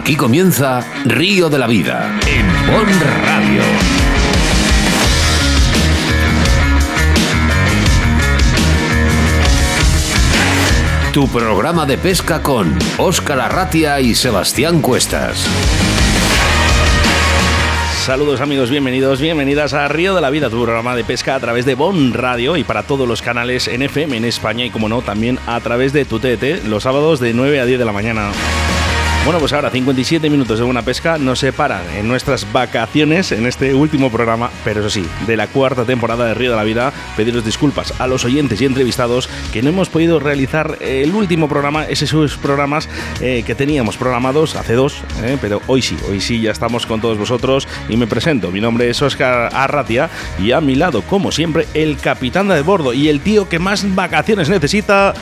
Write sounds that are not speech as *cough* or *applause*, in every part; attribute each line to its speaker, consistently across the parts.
Speaker 1: Aquí comienza Río de la Vida en Bon Radio. Tu programa de pesca con Óscar Arratia y Sebastián Cuestas.
Speaker 2: Saludos amigos, bienvenidos, bienvenidas a Río de la Vida, tu programa de pesca a través de Bon Radio y para todos los canales NFM en España y como no, también a través de tu TT los sábados de 9 a 10 de la mañana. Bueno, pues ahora 57 minutos de buena pesca nos separan en nuestras vacaciones en este último programa, pero eso sí, de la cuarta temporada de Río de la Vida. Pediros disculpas a los oyentes y entrevistados que no hemos podido realizar el último programa, esos programas eh, que teníamos programados hace dos, eh, pero hoy sí, hoy sí ya estamos con todos vosotros y me presento. Mi nombre es Oscar Arratia y a mi lado, como siempre, el capitán de bordo y el tío que más vacaciones necesita,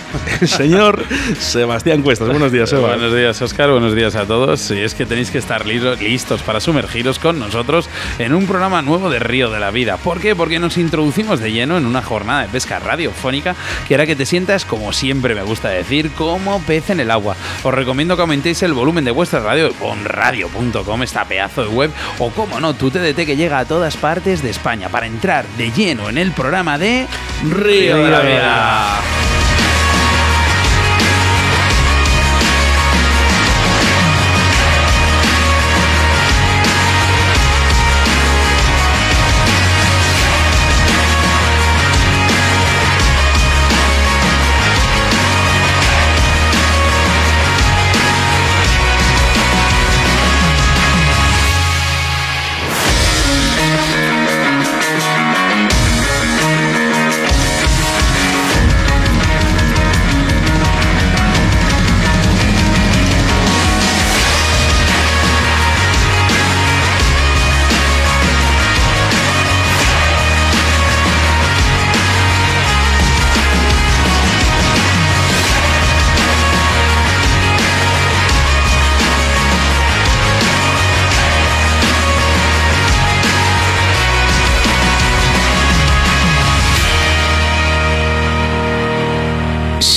Speaker 2: el señor *laughs* Sebastián Cuestas. Buenos días, Seba.
Speaker 3: Buenos días, Oscar. Buenos días a todos. Y es que tenéis que estar listos para sumergiros con nosotros en un programa nuevo de Río de la Vida. ¿Por qué? Porque nos introducimos de lleno en una jornada de pesca radiofónica que hará que te sientas, como siempre me gusta decir, como pez en el agua. Os recomiendo que aumentéis el volumen de vuestra radio con radio.com, esta pedazo de web, o como no, tu TDT que llega a todas partes de España para entrar de lleno en el programa de Río de la Vida.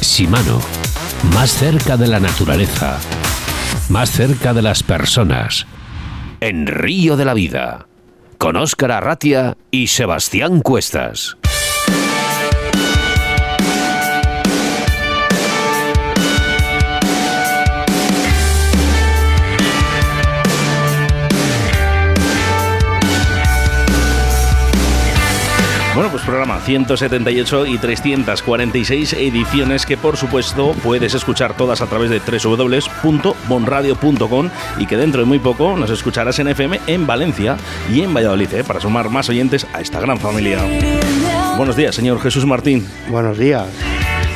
Speaker 1: Shimano más cerca de la naturaleza, más cerca de las personas. En Río de la Vida, con Óscar Arratia y Sebastián Cuestas.
Speaker 2: Bueno, pues programa 178 y 346 ediciones que por supuesto puedes escuchar todas a través de www.bonradio.com y que dentro de muy poco nos escucharás en FM en Valencia y en Valladolid ¿eh? para sumar más oyentes a esta gran familia. Buenos días, señor Jesús Martín.
Speaker 4: Buenos días.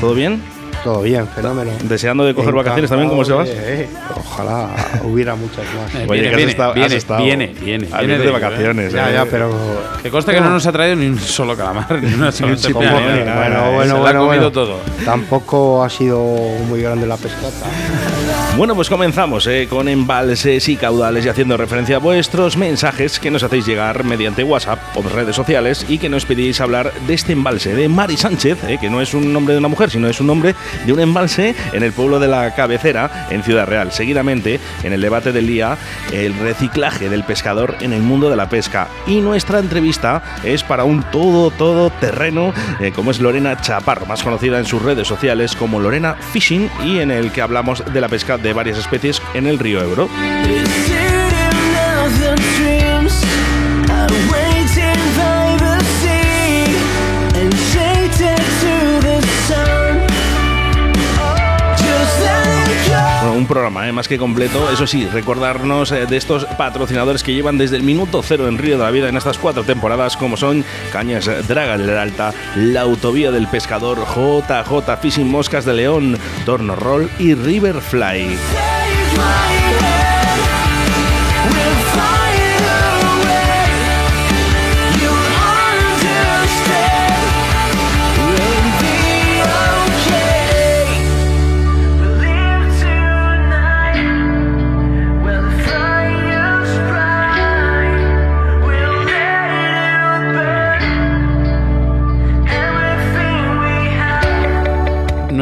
Speaker 2: ¿Todo bien?
Speaker 4: Todo bien, fenómeno.
Speaker 2: ¿Deseando de coger vacaciones también, como se vas?
Speaker 4: Eh, ojalá hubiera muchas más.
Speaker 2: Oye, que has
Speaker 3: viene,
Speaker 2: estado- has
Speaker 3: viene,
Speaker 2: estado-
Speaker 3: viene, viene,
Speaker 2: has
Speaker 3: viene
Speaker 2: de
Speaker 3: de-
Speaker 2: vacaciones.
Speaker 4: Ya,
Speaker 2: eh.
Speaker 4: ya, pero.
Speaker 3: Que consta que no nos ha traído ni un solo calamar, *laughs* ni una sola
Speaker 2: ni
Speaker 3: nada.
Speaker 2: nada,
Speaker 4: bueno,
Speaker 3: Se
Speaker 4: bueno,
Speaker 3: ha
Speaker 4: bueno.
Speaker 3: comido
Speaker 4: bueno.
Speaker 3: todo.
Speaker 4: Tampoco ha sido muy grande la pescata.
Speaker 2: Bueno, pues comenzamos eh, con embalses y caudales y haciendo referencia a vuestros mensajes que nos hacéis llegar mediante WhatsApp o redes sociales y que nos pedís hablar de este embalse de Mari Sánchez, eh, que no es un nombre de una mujer, sino es un nombre de un embalse en el pueblo de la Cabecera, en Ciudad Real. Seguidamente, en el debate del día, el reciclaje del pescador en el mundo de la pesca. Y nuestra entrevista es para un todo, todo terreno, eh, como es Lorena Chaparro, más conocida en sus redes sociales como Lorena Fishing, y en el que hablamos de la pesca de varias especies en el río Ebro. Programa eh, más que completo. Eso sí, recordarnos eh, de estos patrocinadores que llevan desde el minuto cero en Río de la Vida en estas cuatro temporadas, como son Cañas Draga del Alta, La Autovía del Pescador, JJ Fishing Moscas de León, Torno Roll y Riverfly.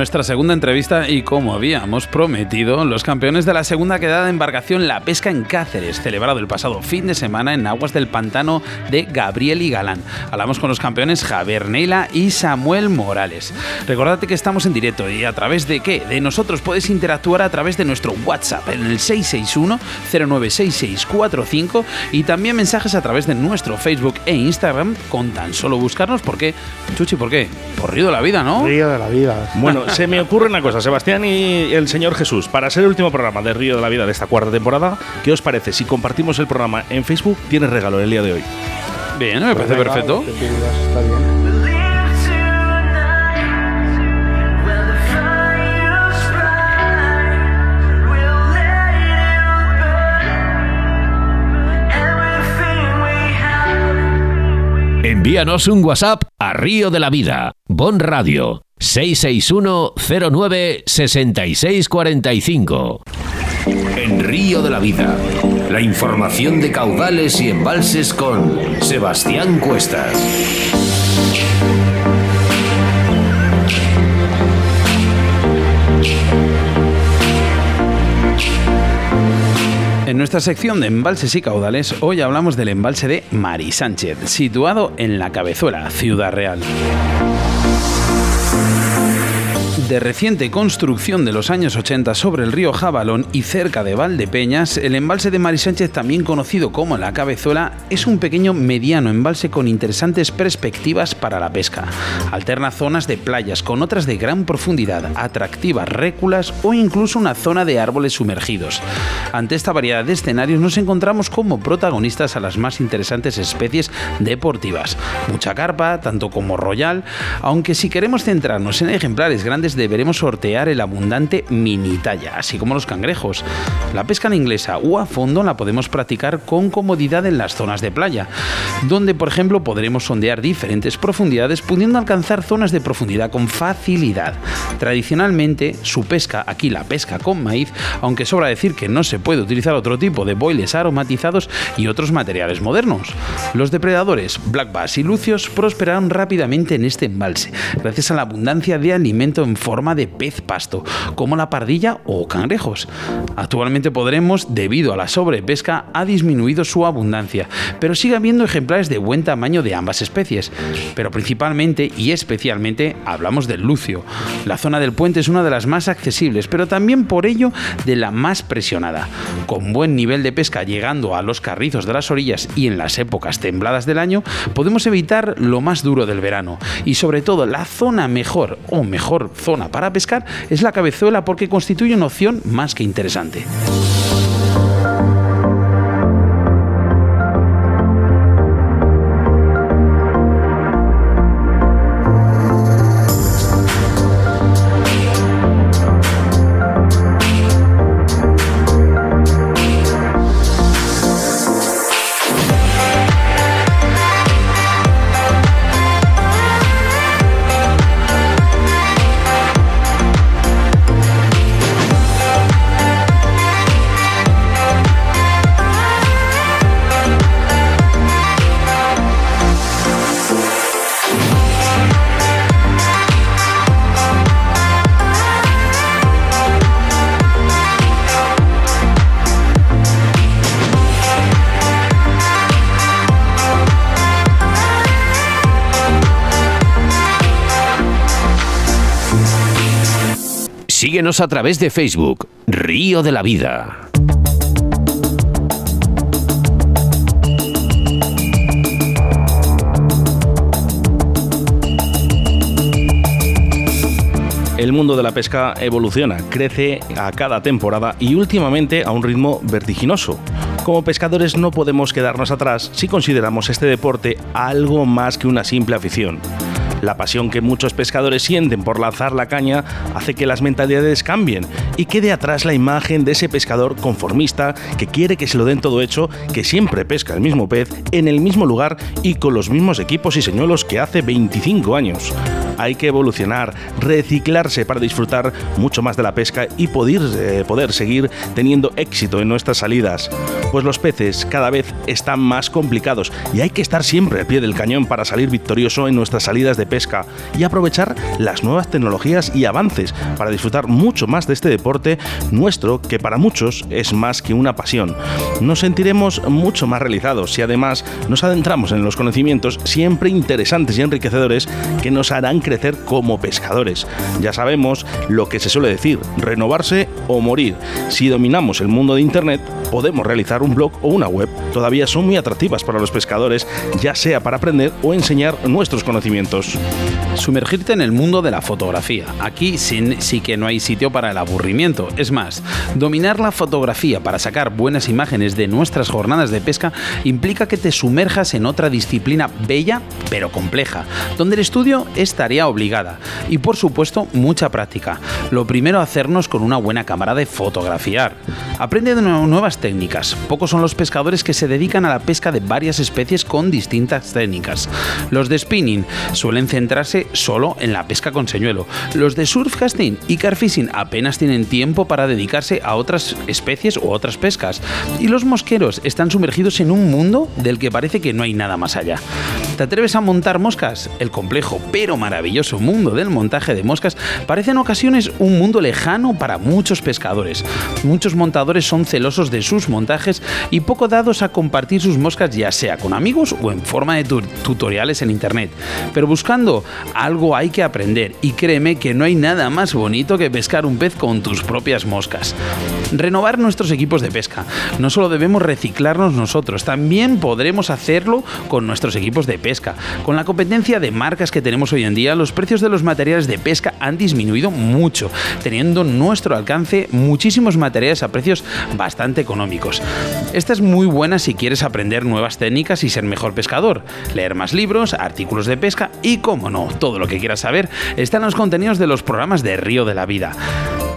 Speaker 3: Nuestra segunda entrevista y como habíamos prometido, los campeones de la segunda quedada de embarcación La Pesca en Cáceres, celebrado el pasado fin de semana en aguas del pantano de Gabriel y Galán. Hablamos con los campeones Javier Neila y Samuel Morales. Recordad que estamos en directo y a través de qué? De nosotros puedes interactuar a través de nuestro WhatsApp en el 661 096645 y también mensajes a través de nuestro Facebook e Instagram con tan solo buscarnos porque Chuchi, ¿por qué? Por Río de la Vida, ¿no?
Speaker 4: Río de la vida.
Speaker 2: Bueno, se me ocurre una cosa, Sebastián y el señor Jesús, para ser el último programa de Río de la Vida de esta cuarta temporada, ¿qué os parece si compartimos el programa en Facebook? Tienes regalo el día de hoy.
Speaker 3: Bien, me parece perfecto.
Speaker 4: Está bien.
Speaker 1: Envíanos un WhatsApp a Río de la Vida, Bon Radio, 661 09 6645. En Río de la Vida, la información de caudales y embalses con Sebastián Cuestas.
Speaker 3: En nuestra sección de embalses y caudales, hoy hablamos del embalse de Mari Sánchez, situado en La Cabezuela, Ciudad Real. De reciente construcción de los años 80 sobre el río Jabalón y cerca de Valdepeñas, el embalse de Mari Sánchez, también conocido como La Cabezuela, es un pequeño mediano embalse con interesantes perspectivas para la pesca. Alterna zonas de playas con otras de gran profundidad, atractivas réculas o incluso una zona de árboles sumergidos. Ante esta variedad de escenarios nos encontramos como protagonistas a las más interesantes especies deportivas. Mucha carpa, tanto como royal, aunque si queremos centrarnos en ejemplares grandes deberemos sortear el abundante mini talla, así como los cangrejos. La pesca en inglesa o a fondo la podemos practicar con comodidad en las zonas de playa, donde por ejemplo podremos sondear diferentes profundidades pudiendo alcanzar zonas de profundidad con facilidad. Tradicionalmente su pesca, aquí la pesca con maíz, aunque sobra decir que no se puede utilizar otro tipo de boiles aromatizados y otros materiales modernos. Los depredadores, black bass y lucios prosperaron rápidamente en este embalse, gracias a la abundancia de alimento en forma de pez pasto, como la pardilla o cangrejos. Actualmente podremos, debido a la sobrepesca, ha disminuido su abundancia, pero sigue habiendo ejemplares de buen tamaño de ambas especies. Pero principalmente y especialmente hablamos del lucio. La zona del puente es una de las más accesibles, pero también por ello de la más presionada. Con buen nivel de pesca llegando a los carrizos de las orillas y en las épocas tembladas del año, podemos evitar lo más duro del verano. Y sobre todo la zona mejor o mejor zona para pescar es la cabezuela porque constituye una opción más que interesante.
Speaker 1: Síguenos a través de Facebook, Río de la Vida.
Speaker 2: El mundo de la pesca evoluciona, crece a cada temporada y últimamente a un ritmo vertiginoso. Como pescadores no podemos quedarnos atrás si consideramos este deporte algo más que una simple afición. La pasión que muchos pescadores sienten por lanzar la caña hace que las mentalidades cambien y quede atrás la imagen de ese pescador conformista que quiere que se lo den todo hecho, que siempre pesca el mismo pez en el mismo lugar y con los mismos equipos y señuelos que hace 25 años. hay que evolucionar, reciclarse para disfrutar mucho más de la pesca y poder, eh, poder seguir teniendo éxito en nuestras salidas. Pues los peces cada vez están más complicados y hay que estar siempre al pie del cañón para salir victorioso en nuestras salidas de pesca y aprovechar las nuevas tecnologías y avances para disfrutar mucho más de este deporte nuestro que para muchos es más que una pasión. Nos sentiremos mucho más realizados si además nos adentramos en los conocimientos siempre interesantes y enriquecedores que nos harán crecer como pescadores. Ya sabemos lo que se suele decir, renovarse o morir. Si dominamos el mundo de Internet, podemos realizar un blog o una web. Todavía son muy atractivas para los pescadores, ya sea para aprender o enseñar nuestros conocimientos.
Speaker 3: Sumergirte en el mundo de la fotografía. Aquí sí que no hay sitio para el aburrimiento. Es más, dominar la fotografía para sacar buenas imágenes de nuestras jornadas de pesca implica que te sumerjas en otra disciplina bella pero compleja, donde el estudio es tarea obligada y por supuesto mucha práctica. Lo primero hacernos con una buena cámara de fotografiar. Aprende de nuevas técnicas. Pocos son los pescadores que se dedican a la pesca de varias especies con distintas técnicas. Los de spinning suelen centrarse solo en la pesca con señuelo. Los de surfcasting y carfishing apenas tienen tiempo para dedicarse a otras especies u otras pescas. Y los mosqueros están sumergidos en un mundo del que parece que no hay nada más allá. ¿Te atreves a montar moscas? El complejo pero maravilloso mundo del montaje de moscas parece en ocasiones un mundo lejano para muchos pescadores. Muchos montadores son celosos de sus montajes y poco dados a compartir sus moscas ya sea con amigos o en forma de tutoriales en internet. Pero buscando algo hay que aprender y créeme que no hay nada más bonito que pescar un pez con tus propias moscas. Renovar nuestros equipos de pesca. No solo debemos reciclarnos nosotros, también podremos hacerlo con nuestros equipos de pesca. Con la competencia de marcas que tenemos hoy en día, los precios de los materiales de pesca han disminuido mucho, teniendo nuestro alcance muchísimos materiales a precios bastante económicos. Esta es muy buena si quieres aprender nuevas técnicas y ser mejor pescador, leer más libros, artículos de pesca y, como no, todo lo que quieras saber está en los contenidos de los programas de Río de la Vida.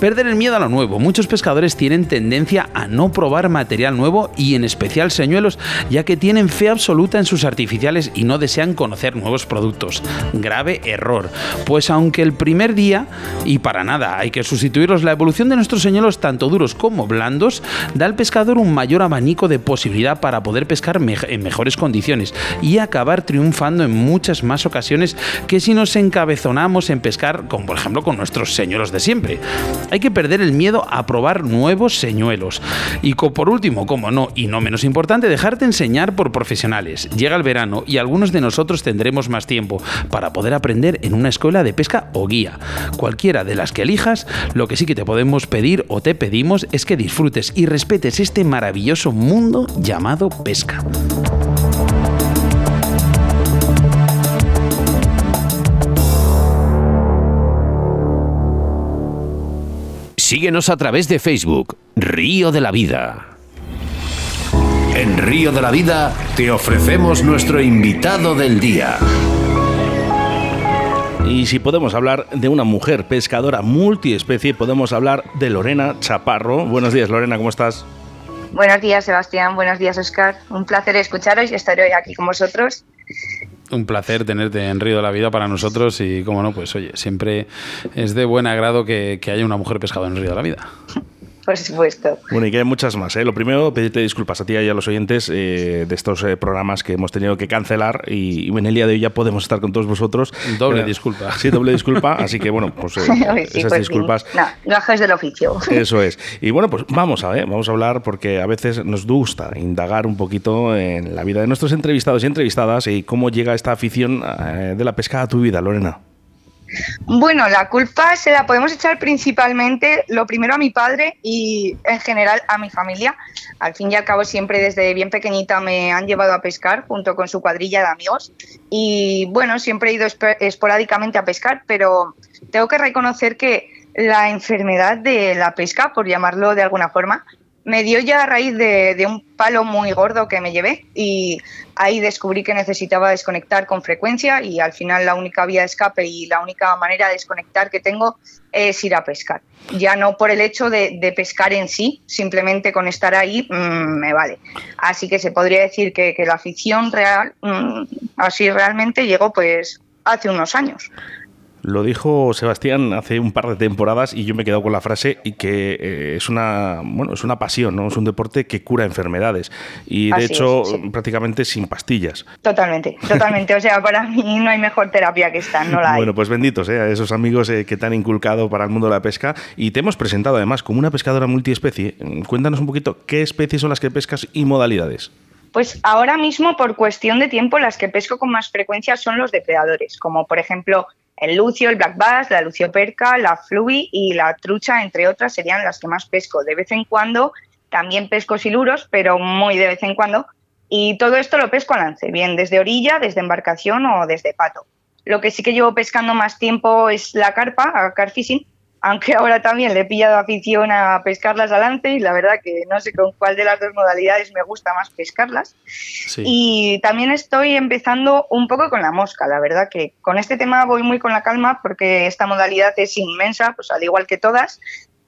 Speaker 3: Perder el miedo a lo nuevo. Muchos pescadores tienen tendencia a no probar material nuevo y en especial señuelos, ya que tienen fe absoluta en sus artificiales y no desean conocer nuevos productos. Grave error, pues aunque el primer día, y para nada hay que sustituirlos, la evolución de nuestros señuelos tanto duros como blandos da al pescador un mayor abanico de posibilidad para poder pescar en mejores condiciones y acabar triunfando en muchas más ocasiones que si nos encabezonamos en pescar, como por ejemplo con nuestros señuelos de siempre. Hay que perder el miedo a probar nuevos señuelos. Y por último, como no, y no menos importante, dejarte enseñar por profesionales. Llega el verano y algunos de nosotros tendremos más tiempo para poder aprender en una escuela de pesca o guía. Cualquiera de las que elijas, lo que sí que te podemos pedir o te pedimos es que disfrutes y respetes este maravilloso mundo llamado pesca.
Speaker 1: Síguenos a través de Facebook, Río de la Vida. En Río de la Vida te ofrecemos nuestro invitado del día.
Speaker 2: Y si podemos hablar de una mujer pescadora multiespecie, podemos hablar de Lorena Chaparro. Buenos días, Lorena, ¿cómo estás?
Speaker 5: Buenos días, Sebastián. Buenos días, Oscar. Un placer escucharos y estar hoy aquí con vosotros
Speaker 3: un placer tenerte en Río de la Vida para nosotros y, como no, pues oye, siempre es de buen agrado que, que haya una mujer pescadora en Río de la Vida.
Speaker 5: Por supuesto.
Speaker 2: Bueno, y que hay muchas más. ¿eh? Lo primero, pedirte disculpas a ti y a los oyentes eh, de estos eh, programas que hemos tenido que cancelar y, en el día de hoy ya podemos estar con todos vosotros.
Speaker 3: Doble disculpa.
Speaker 2: Sí, doble disculpa. Así que bueno, pues *laughs* esas
Speaker 5: pues
Speaker 2: disculpas.
Speaker 5: No, gajes del oficio. *laughs*
Speaker 2: Eso es. Y bueno, pues vamos a ver, vamos a hablar porque a veces nos gusta indagar un poquito en la vida de nuestros entrevistados y entrevistadas y cómo llega esta afición de la pesca a tu vida, Lorena.
Speaker 5: Bueno, la culpa se la podemos echar principalmente, lo primero a mi padre y en general a mi familia. Al fin y al cabo, siempre desde bien pequeñita me han llevado a pescar junto con su cuadrilla de amigos. Y bueno, siempre he ido esporádicamente a pescar, pero tengo que reconocer que la enfermedad de la pesca, por llamarlo de alguna forma, me dio ya a raíz de, un palo muy gordo que me llevé y ahí descubrí que necesitaba desconectar con frecuencia y al final la única vía de escape y la única manera de desconectar que tengo es ir a pescar. Ya no por el hecho de, pescar en sí, simplemente con estar ahí mm, me vale. Así que se podría decir que, la afición real, mm, así realmente llegó pues hace unos años.
Speaker 2: Lo dijo Sebastián hace un par de temporadas y yo me he quedado con la frase y que eh, es una bueno es una pasión, ¿no? Es un deporte que cura enfermedades y de hecho prácticamente sin pastillas.
Speaker 5: Totalmente, totalmente. o sea, para mí no hay mejor terapia que esta, no la hay.
Speaker 2: Bueno, pues benditos ¿eh? a esos amigos eh, que te han inculcado para el mundo de la pesca y te hemos presentado además como una pescadora multiespecie. Cuéntanos un poquito qué especies son las que pescas y modalidades.
Speaker 5: Pues ahora mismo, por cuestión de tiempo, las que pesco con más frecuencia son los depredadores, como por ejemplo el lucio, el black bass, la lucioperca, la flui y la trucha, entre otras, serían las que más pesco. De vez en cuando también pesco siluros, pero muy de vez en cuando. Y todo esto lo pesco a lance, bien desde orilla, desde embarcación o desde pato. Lo que sí que llevo pescando más tiempo es la carpa, carfishing, aunque ahora también le he pillado afición a pescarlas a lance y la verdad que no sé con cuál de las dos modalidades me gusta más pescarlas. Y también estoy empezando un poco con la mosca, la verdad que con este tema voy muy con la calma porque esta modalidad es inmensa, pues al igual que todas,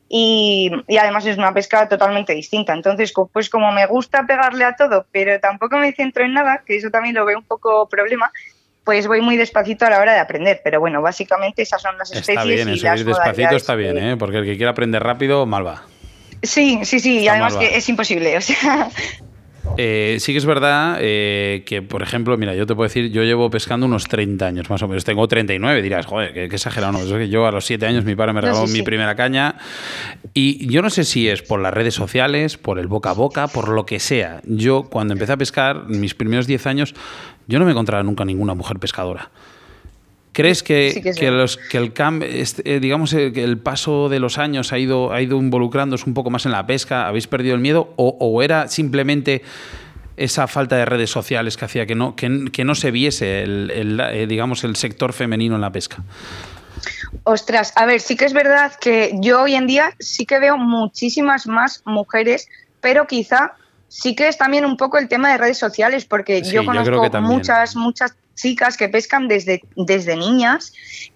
Speaker 5: y, y, además es una pesca totalmente distinta. Entonces, pues como me gusta pegarle a todo, pero tampoco me centro en nada, que eso también lo veo un poco problema, pues voy muy despacito a la hora de aprender. Pero bueno, básicamente esas son las especies.
Speaker 3: Está bien, eso, ir despacito está bien, ¿eh? porque el que quiera aprender rápido, mal va.
Speaker 5: Sí, sí, sí, y además que es imposible. O sea,
Speaker 3: eh, sí que es verdad eh, que, por ejemplo, mira, yo te puedo decir, yo llevo pescando unos 30 años más o menos. Tengo 39, dirás, joder, qué, exagerado. No, es que yo a los 7 años mi padre me regaló mi primera caña. Y yo no sé si es por las redes sociales, por el boca a boca, por lo que sea. Yo, cuando empecé a pescar, mis primeros 10 años, yo no me encontraba nunca ninguna mujer pescadora. ¿Crees que, que, los, que el este, eh, digamos, eh, el paso de los años ha ido, ha ido involucrándose un poco más en la pesca? ¿Habéis perdido el miedo? ¿O, era simplemente esa falta de redes sociales que hacía que no, que, no se viese el, eh, digamos, el sector femenino en la pesca?
Speaker 5: Ostras, a ver, sí que es verdad que yo hoy en día sí que veo muchísimas más mujeres, pero quizá sí que es también un poco el tema de redes sociales, porque yo conozco muchas, muchas chicas que pescan desde, desde niñas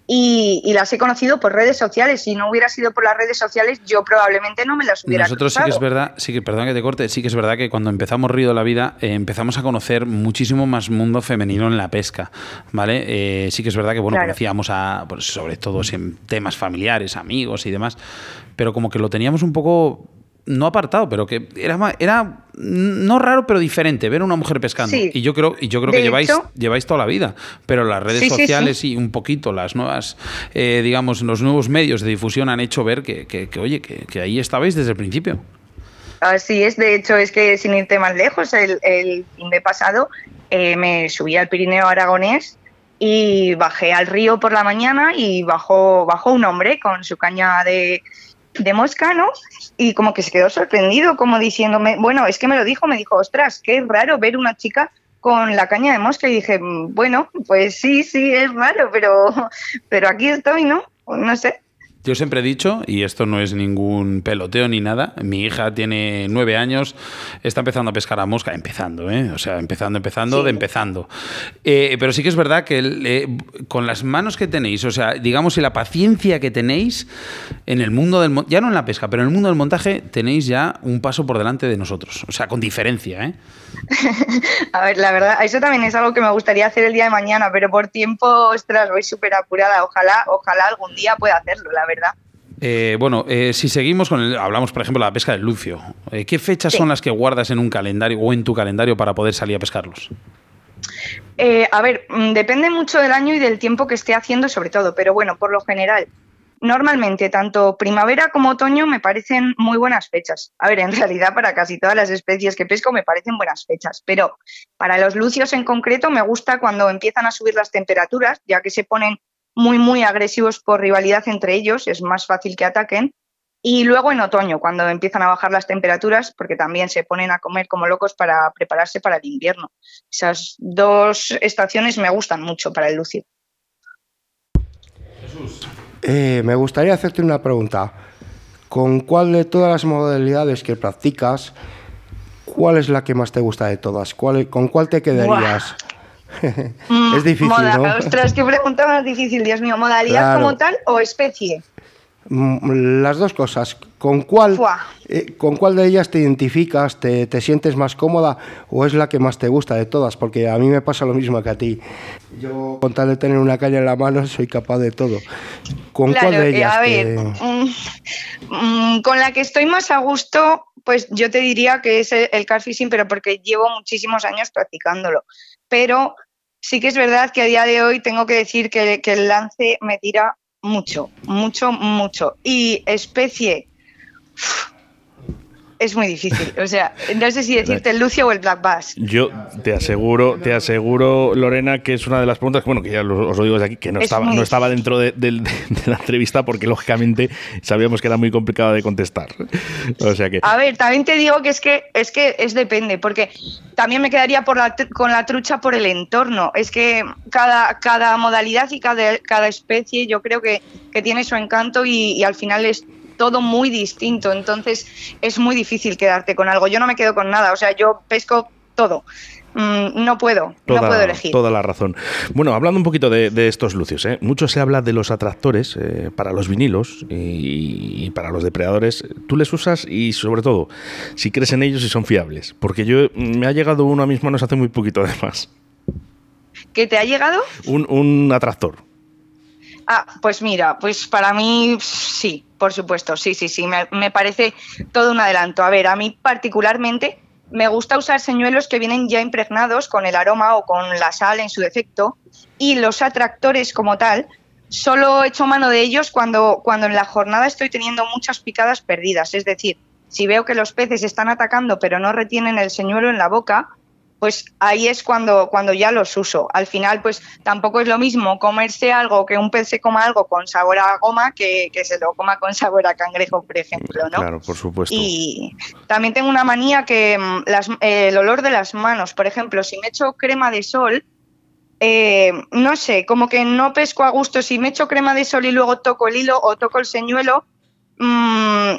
Speaker 5: y, las he conocido por redes sociales. Si no hubiera sido por las redes sociales, yo probablemente no me las hubiera
Speaker 3: Nosotros sí que es verdad, sí que, perdón que te corte, sí que es verdad que cuando empezamos Río de la Vida eh, empezamos a conocer muchísimo más mundo femenino en la pesca, ¿vale? Eh, sí que es verdad que, bueno, conocíamos a, pues, sobre todo en temas familiares, amigos y demás, pero como que lo teníamos un poco no apartado, pero que era, era no raro, pero diferente ver a una mujer pescando. Y yo creo, y yo creo que lleváis, lleváis toda la vida, pero las redes sociales y un poquito las nuevas, eh, digamos, los nuevos medios de difusión han hecho ver que, que, oye, que, ahí estabais desde el principio.
Speaker 5: Así es, de hecho, es que sin irte más lejos, el, el fin de pasado eh, me subí al Pirineo Aragonés y bajé al río por la mañana y bajó, bajó un hombre con su caña de, de mosca, ¿no? Y como que se quedó sorprendido, como diciéndome, bueno, es que me lo dijo, me dijo, ostras, qué raro ver una chica con la caña de mosca y dije, mm, bueno, pues sí, sí, es raro, pero, pero aquí estoy, ¿no? No sé.
Speaker 3: Yo siempre he dicho, y esto no es ningún peloteo ni nada, mi hija tiene nueve años, está empezando a pescar a mosca, empezando, ¿eh? o sea, empezando, empezando, de empezando. Eh, pero sí que es verdad que eh, con las manos que tenéis, o sea, digamos, y la paciencia que tenéis en el mundo del ya no en la pesca, pero en el mundo del montaje, tenéis ya un paso por delante de nosotros, o sea, con diferencia. ¿eh? *laughs*
Speaker 5: a ver, la verdad, eso también es algo que me gustaría hacer el día de mañana, pero por tiempo, ostras, voy súper apurada. Ojalá, ojalá algún día pueda hacerlo, la verdad.
Speaker 3: Eh, bueno, eh, si seguimos con el, hablamos por ejemplo de la pesca del lucio, eh, ¿qué fechas son las que guardas en un calendario o en tu calendario para poder salir a pescarlos?
Speaker 5: a ver, mm, depende mucho del año y del tiempo que esté haciendo sobre todo, pero bueno, por lo general, normalmente tanto primavera como otoño me parecen muy buenas fechas. A ver, en *laughs* realidad para casi todas las especies que pesco me parecen buenas fechas, pero para los lucios en concreto me gusta cuando empiezan a subir las temperaturas, ya que se ponen muy, muy agresivos por rivalidad entre ellos, es más fácil que ataquen. Y luego en otoño, cuando empiezan a bajar las temperaturas, porque también se ponen a comer como locos para prepararse para el invierno. Esas dos estaciones me gustan mucho para el lucio.
Speaker 4: Eh, me gustaría hacerte una pregunta. ¿Con cuál de todas las modalidades que practicas, cuál es la que más te gusta de todas? ¿Con cuál te quedarías?
Speaker 5: Es difícil, ¿no? Ostras, qué pregunta más difícil, Dios mío. ¿Modalidad como tal o especie?
Speaker 4: mm, las dos cosas. ¿Con cuál, eh, ¿Con cuál de ellas te identificas, te, te, sientes más cómoda o es la que más te gusta de todas? Porque a mí me pasa lo mismo que a ti. Yo, con tal de tener una caña en la mano, soy capaz de todo. ¿Con cuál de ellas?
Speaker 5: A ver, mm, *laughs* mm, con la que estoy más a gusto, pues yo te diría que es el, el car fishing, pero porque llevo muchísimos años practicándolo. Pero sí que es verdad que a día de hoy tengo que decir que, el lance me tira mucho, mucho, mucho. Y especie es muy difícil. O sea, no sé si decirte el Lucio o el Black Bass.
Speaker 2: Yo te aseguro, te aseguro, Lorena, que es una de las preguntas, bueno, que ya os lo digo desde aquí, que no estaba, no estaba dentro de, la entrevista porque lógicamente sabíamos que era muy complicado de contestar. O sea que.
Speaker 5: A ver, también te digo que es que es que es depende, porque también me quedaría por la, con la trucha por el entorno. Es que cada, cada modalidad y cada, cada especie yo creo que, que tiene su encanto y, y al final es todo muy distinto, entonces es muy difícil quedarte con algo. Yo no me quedo con nada, o sea, yo pesco todo. Mm, no puedo, no puedo elegir.
Speaker 2: Toda la razón. Bueno, hablando un poquito de, estos lucios, ¿eh? mucho se habla de los atractores eh, para los vinilos y, para los depredadores. ¿Tú les usas y sobre todo, si crees en ellos y son fiables? Porque yo me ha llegado uno a mis manos hace muy poquito *laughs* además.
Speaker 5: ¿Qué te ha llegado?
Speaker 2: Un, un atractor.
Speaker 5: Ah, pues mira, pues para mí sí, por supuesto, sí, sí, sí, me, parece todo un adelanto. A ver, a mí particularmente me gusta usar señuelos que vienen ya impregnados con el aroma o con la sal en su defecto y los atractores como tal. Solo echo mano de ellos cuando, cuando en la jornada estoy teniendo muchas picadas perdidas. Es decir, si veo que los peces están atacando pero no retienen el señuelo en la boca, pues ahí es cuando, cuando ya los uso. Al final, pues tampoco es lo mismo comerse algo, que un pez se coma algo con sabor a goma, que, que se lo coma con sabor a cangrejo, por ejemplo, ¿no?
Speaker 2: Claro, por supuesto.
Speaker 5: Y también tengo una manía que mm, el olor de las manos, por ejemplo, si me echo crema de sol, eh, no sé, como que no pesco a gusto. Si me echo crema de sol y luego toco el hilo o toco el señuelo, mmm,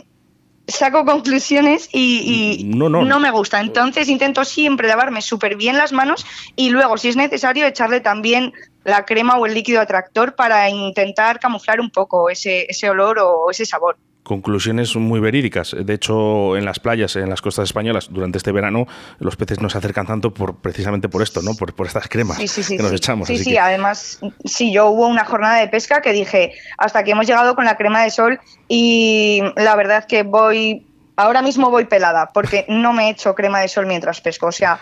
Speaker 5: saco conclusiones y, no, me gusta. Entonces intento siempre lavarme súper bien las manos y luego, si es necesario, echarle también la crema o el líquido atractor para intentar camuflar un poco ese, ese olor o ese sabor
Speaker 2: conclusiones muy verídicas. De hecho, en las playas, en las costas españolas, durante este verano, los peces no se acercan tanto por precisamente por esto, ¿no? Por, estas cremas que nos echamos.
Speaker 5: Sí, sí, además, sí, yo hubo una jornada de pesca que dije, hasta que hemos llegado con la crema de sol y la verdad que voy, ahora mismo voy pelada, porque no me echo crema de sol mientras pesco. O sea,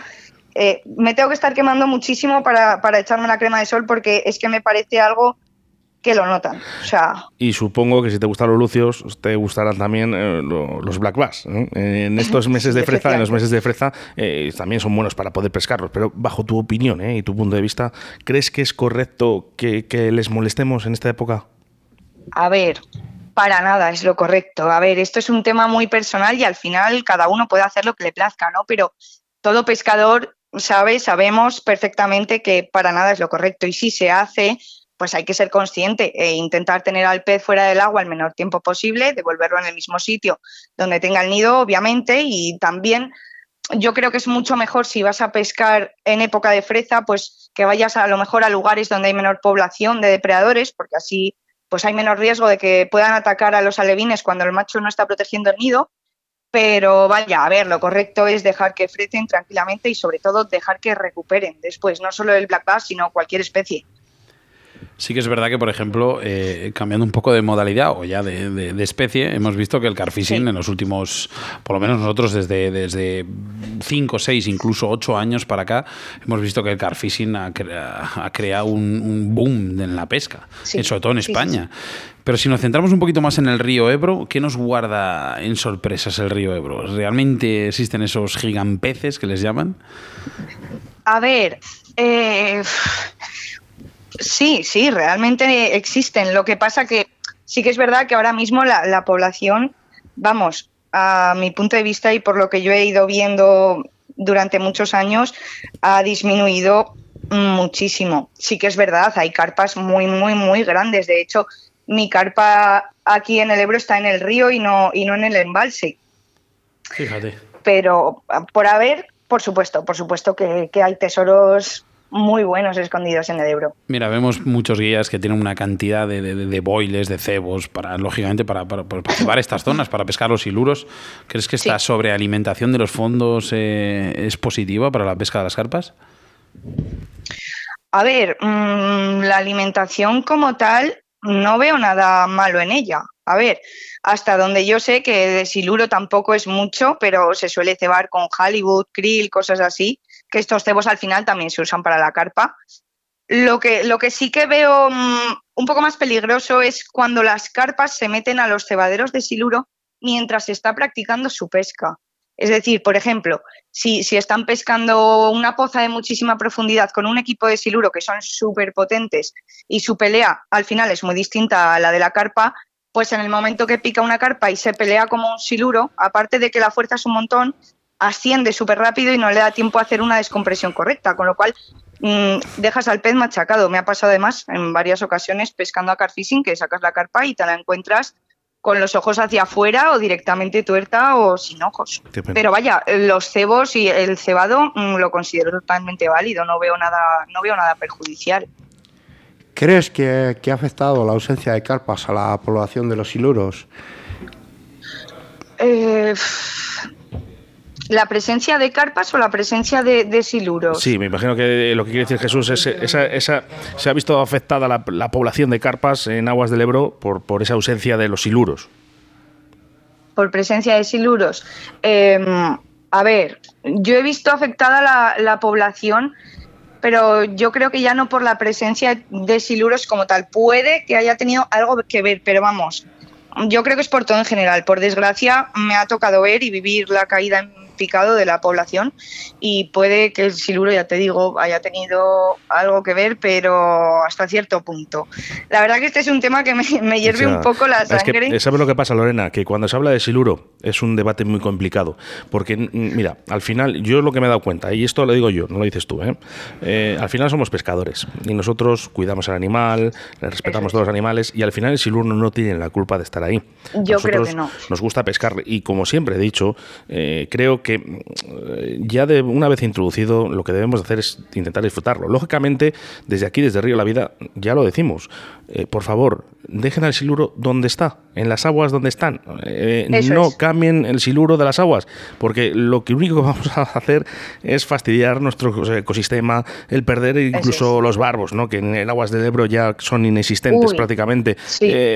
Speaker 5: eh, me tengo que estar quemando muchísimo para, para echarme la crema de sol porque es que me parece algo que lo notan. O sea,
Speaker 2: y supongo que si te gustan los lucios, te gustarán también eh, los black bass. En *laughs* estos meses de freza, en los meses de freza, eh, también son buenos para poder pescarlos. Pero bajo tu opinión ¿eh? y tu punto de vista, ¿crees que es correcto que, les molestemos en esta época?
Speaker 5: A ver, para nada es lo correcto. A ver, esto es un tema muy personal y al final cada uno puede hacer lo que le plazca, ¿no? Pero todo pescador sabe, sabemos perfectamente que para nada es lo correcto. Y si se hace, pues hay que ser consciente e intentar tener al pez fuera del agua el menor tiempo posible, devolverlo en el mismo sitio donde tenga el nido, obviamente, y también yo creo que es mucho mejor si vas a pescar en época de freza, pues que vayas a, lo mejor a lugares donde hay menor población de depredadores, porque así pues hay menos riesgo de que puedan atacar a los alevines cuando el macho no está protegiendo el nido. Pero vaya, a ver, lo correcto es dejar que frecen tranquilamente y sobre todo dejar que recuperen después, no solo el black bass, sino cualquier especie.
Speaker 3: Sí que es verdad que, por ejemplo, eh, cambiando un poco de modalidad o ya de, especie, hemos visto que el carfishing en los últimos, por lo menos nosotros desde, desde 5, 6, incluso 8 años para acá, hemos visto que el carfishing ha, ha creado un, boom en la pesca, sobre todo en España. Pero si nos centramos un poquito más en el río Ebro, ¿qué nos guarda en sorpresas el río Ebro? ¿Realmente existen esos gigampeces que les llaman?
Speaker 5: A ver, eh, Sí, sí, realmente existen. Lo que pasa que sí que es verdad que ahora mismo la, población, vamos, a mi punto de vista y por lo que yo he ido viendo durante muchos años, ha disminuido muchísimo. Sí que es verdad, hay carpas muy, muy, muy grandes. De hecho, mi carpa aquí en el Ebro está en el río y no, y no en el embalse.
Speaker 3: Fíjate.
Speaker 5: Pero por haber, por supuesto, por supuesto que, que hay tesoros muy buenos escondidos en el Ebro.
Speaker 3: Mira, vemos muchos guías que tienen una cantidad de, de, boiles, de cebos, para, lógicamente, para, para, para, estas zonas, para pescar los siluros. ¿Crees que esta sobrealimentación de los fondos eh, es positiva para la pesca de las carpas?
Speaker 5: A ver, mm, la alimentación como tal, no veo nada malo en ella. A ver, hasta donde yo sé que de siluro tampoco es mucho, pero se suele cebar con Hollywood, krill, cosas así, que estos cebos al final también se usan para la carpa. Lo que, lo que sí que veo mm, un poco más peligroso es cuando las carpas se meten a los cebaderos de siluro mientras se está practicando su pesca. Es decir, por ejemplo, si, si, están pescando una poza de muchísima profundidad con un equipo de siluro que son súper potentes y su pelea al final es muy distinta a la de la carpa, pues en el momento que pica una carpa y se pelea como un siluro, aparte de que la fuerza es un montón, asciende súper rápido y no le da tiempo a hacer una descompresión correcta, con lo cual mmm, dejas al pez machacado. Me ha pasado además en varias ocasiones pescando a carfishing que sacas la carpa y te la encuentras con los ojos hacia afuera o directamente tuerta o sin ojos. Pero vaya, los cebos y el cebado mm, lo considero totalmente válido, no veo nada, no veo nada perjudicial.
Speaker 4: ¿Crees que, ha afectado la ausencia de carpas a la población de los siluros?
Speaker 5: Eh, ¿La presencia de carpas o la presencia de, siluros?
Speaker 2: Sí, me imagino que lo que quiere decir Jesús es esa, esa se ha visto afectada la, población de carpas en aguas del Ebro por, por esa ausencia de los siluros.
Speaker 5: Por presencia de siluros. Em, a ver, yo he visto afectada la, la población pero yo creo que ya no por la presencia de siluros como tal. Puede que haya tenido algo que ver, pero vamos, yo creo que es por todo en general. Por desgracia, me ha tocado ver y vivir la caída en de la población y puede que el siluro, ya te digo, haya tenido algo que ver, pero hasta cierto punto. La verdad que este es un tema que me, hierve un poco la sangre.
Speaker 2: Es que, ¿Sabes lo que pasa, Lorena? Que cuando se habla de siluro es un debate muy complicado, porque, mira, al final, yo lo que me he dado cuenta, y esto lo digo yo, no lo dices tú, ¿eh? Eh, al final somos pescadores y nosotros cuidamos al animal, respetamos a todos los animales y al final el siluro no tiene la culpa de estar ahí.
Speaker 5: Yo creo que no.
Speaker 2: Nos gusta pescar y como siempre he dicho, eh, creo que eh, ya de una vez introducido lo que debemos hacer es intentar disfrutarlo. Lógicamente, desde aquí, desde Río La Vida, ya lo decimos. Eh, por favor, dejen el siluro donde está, en las aguas donde están. Eh, no cambien el siluro de las aguas, porque lo que único que vamos a *laughs* hacer es fastidiar nuestro ecosistema, el perder incluso los barbos, ¿no? que en aguas del Ebro ya son inexistentes prácticamente,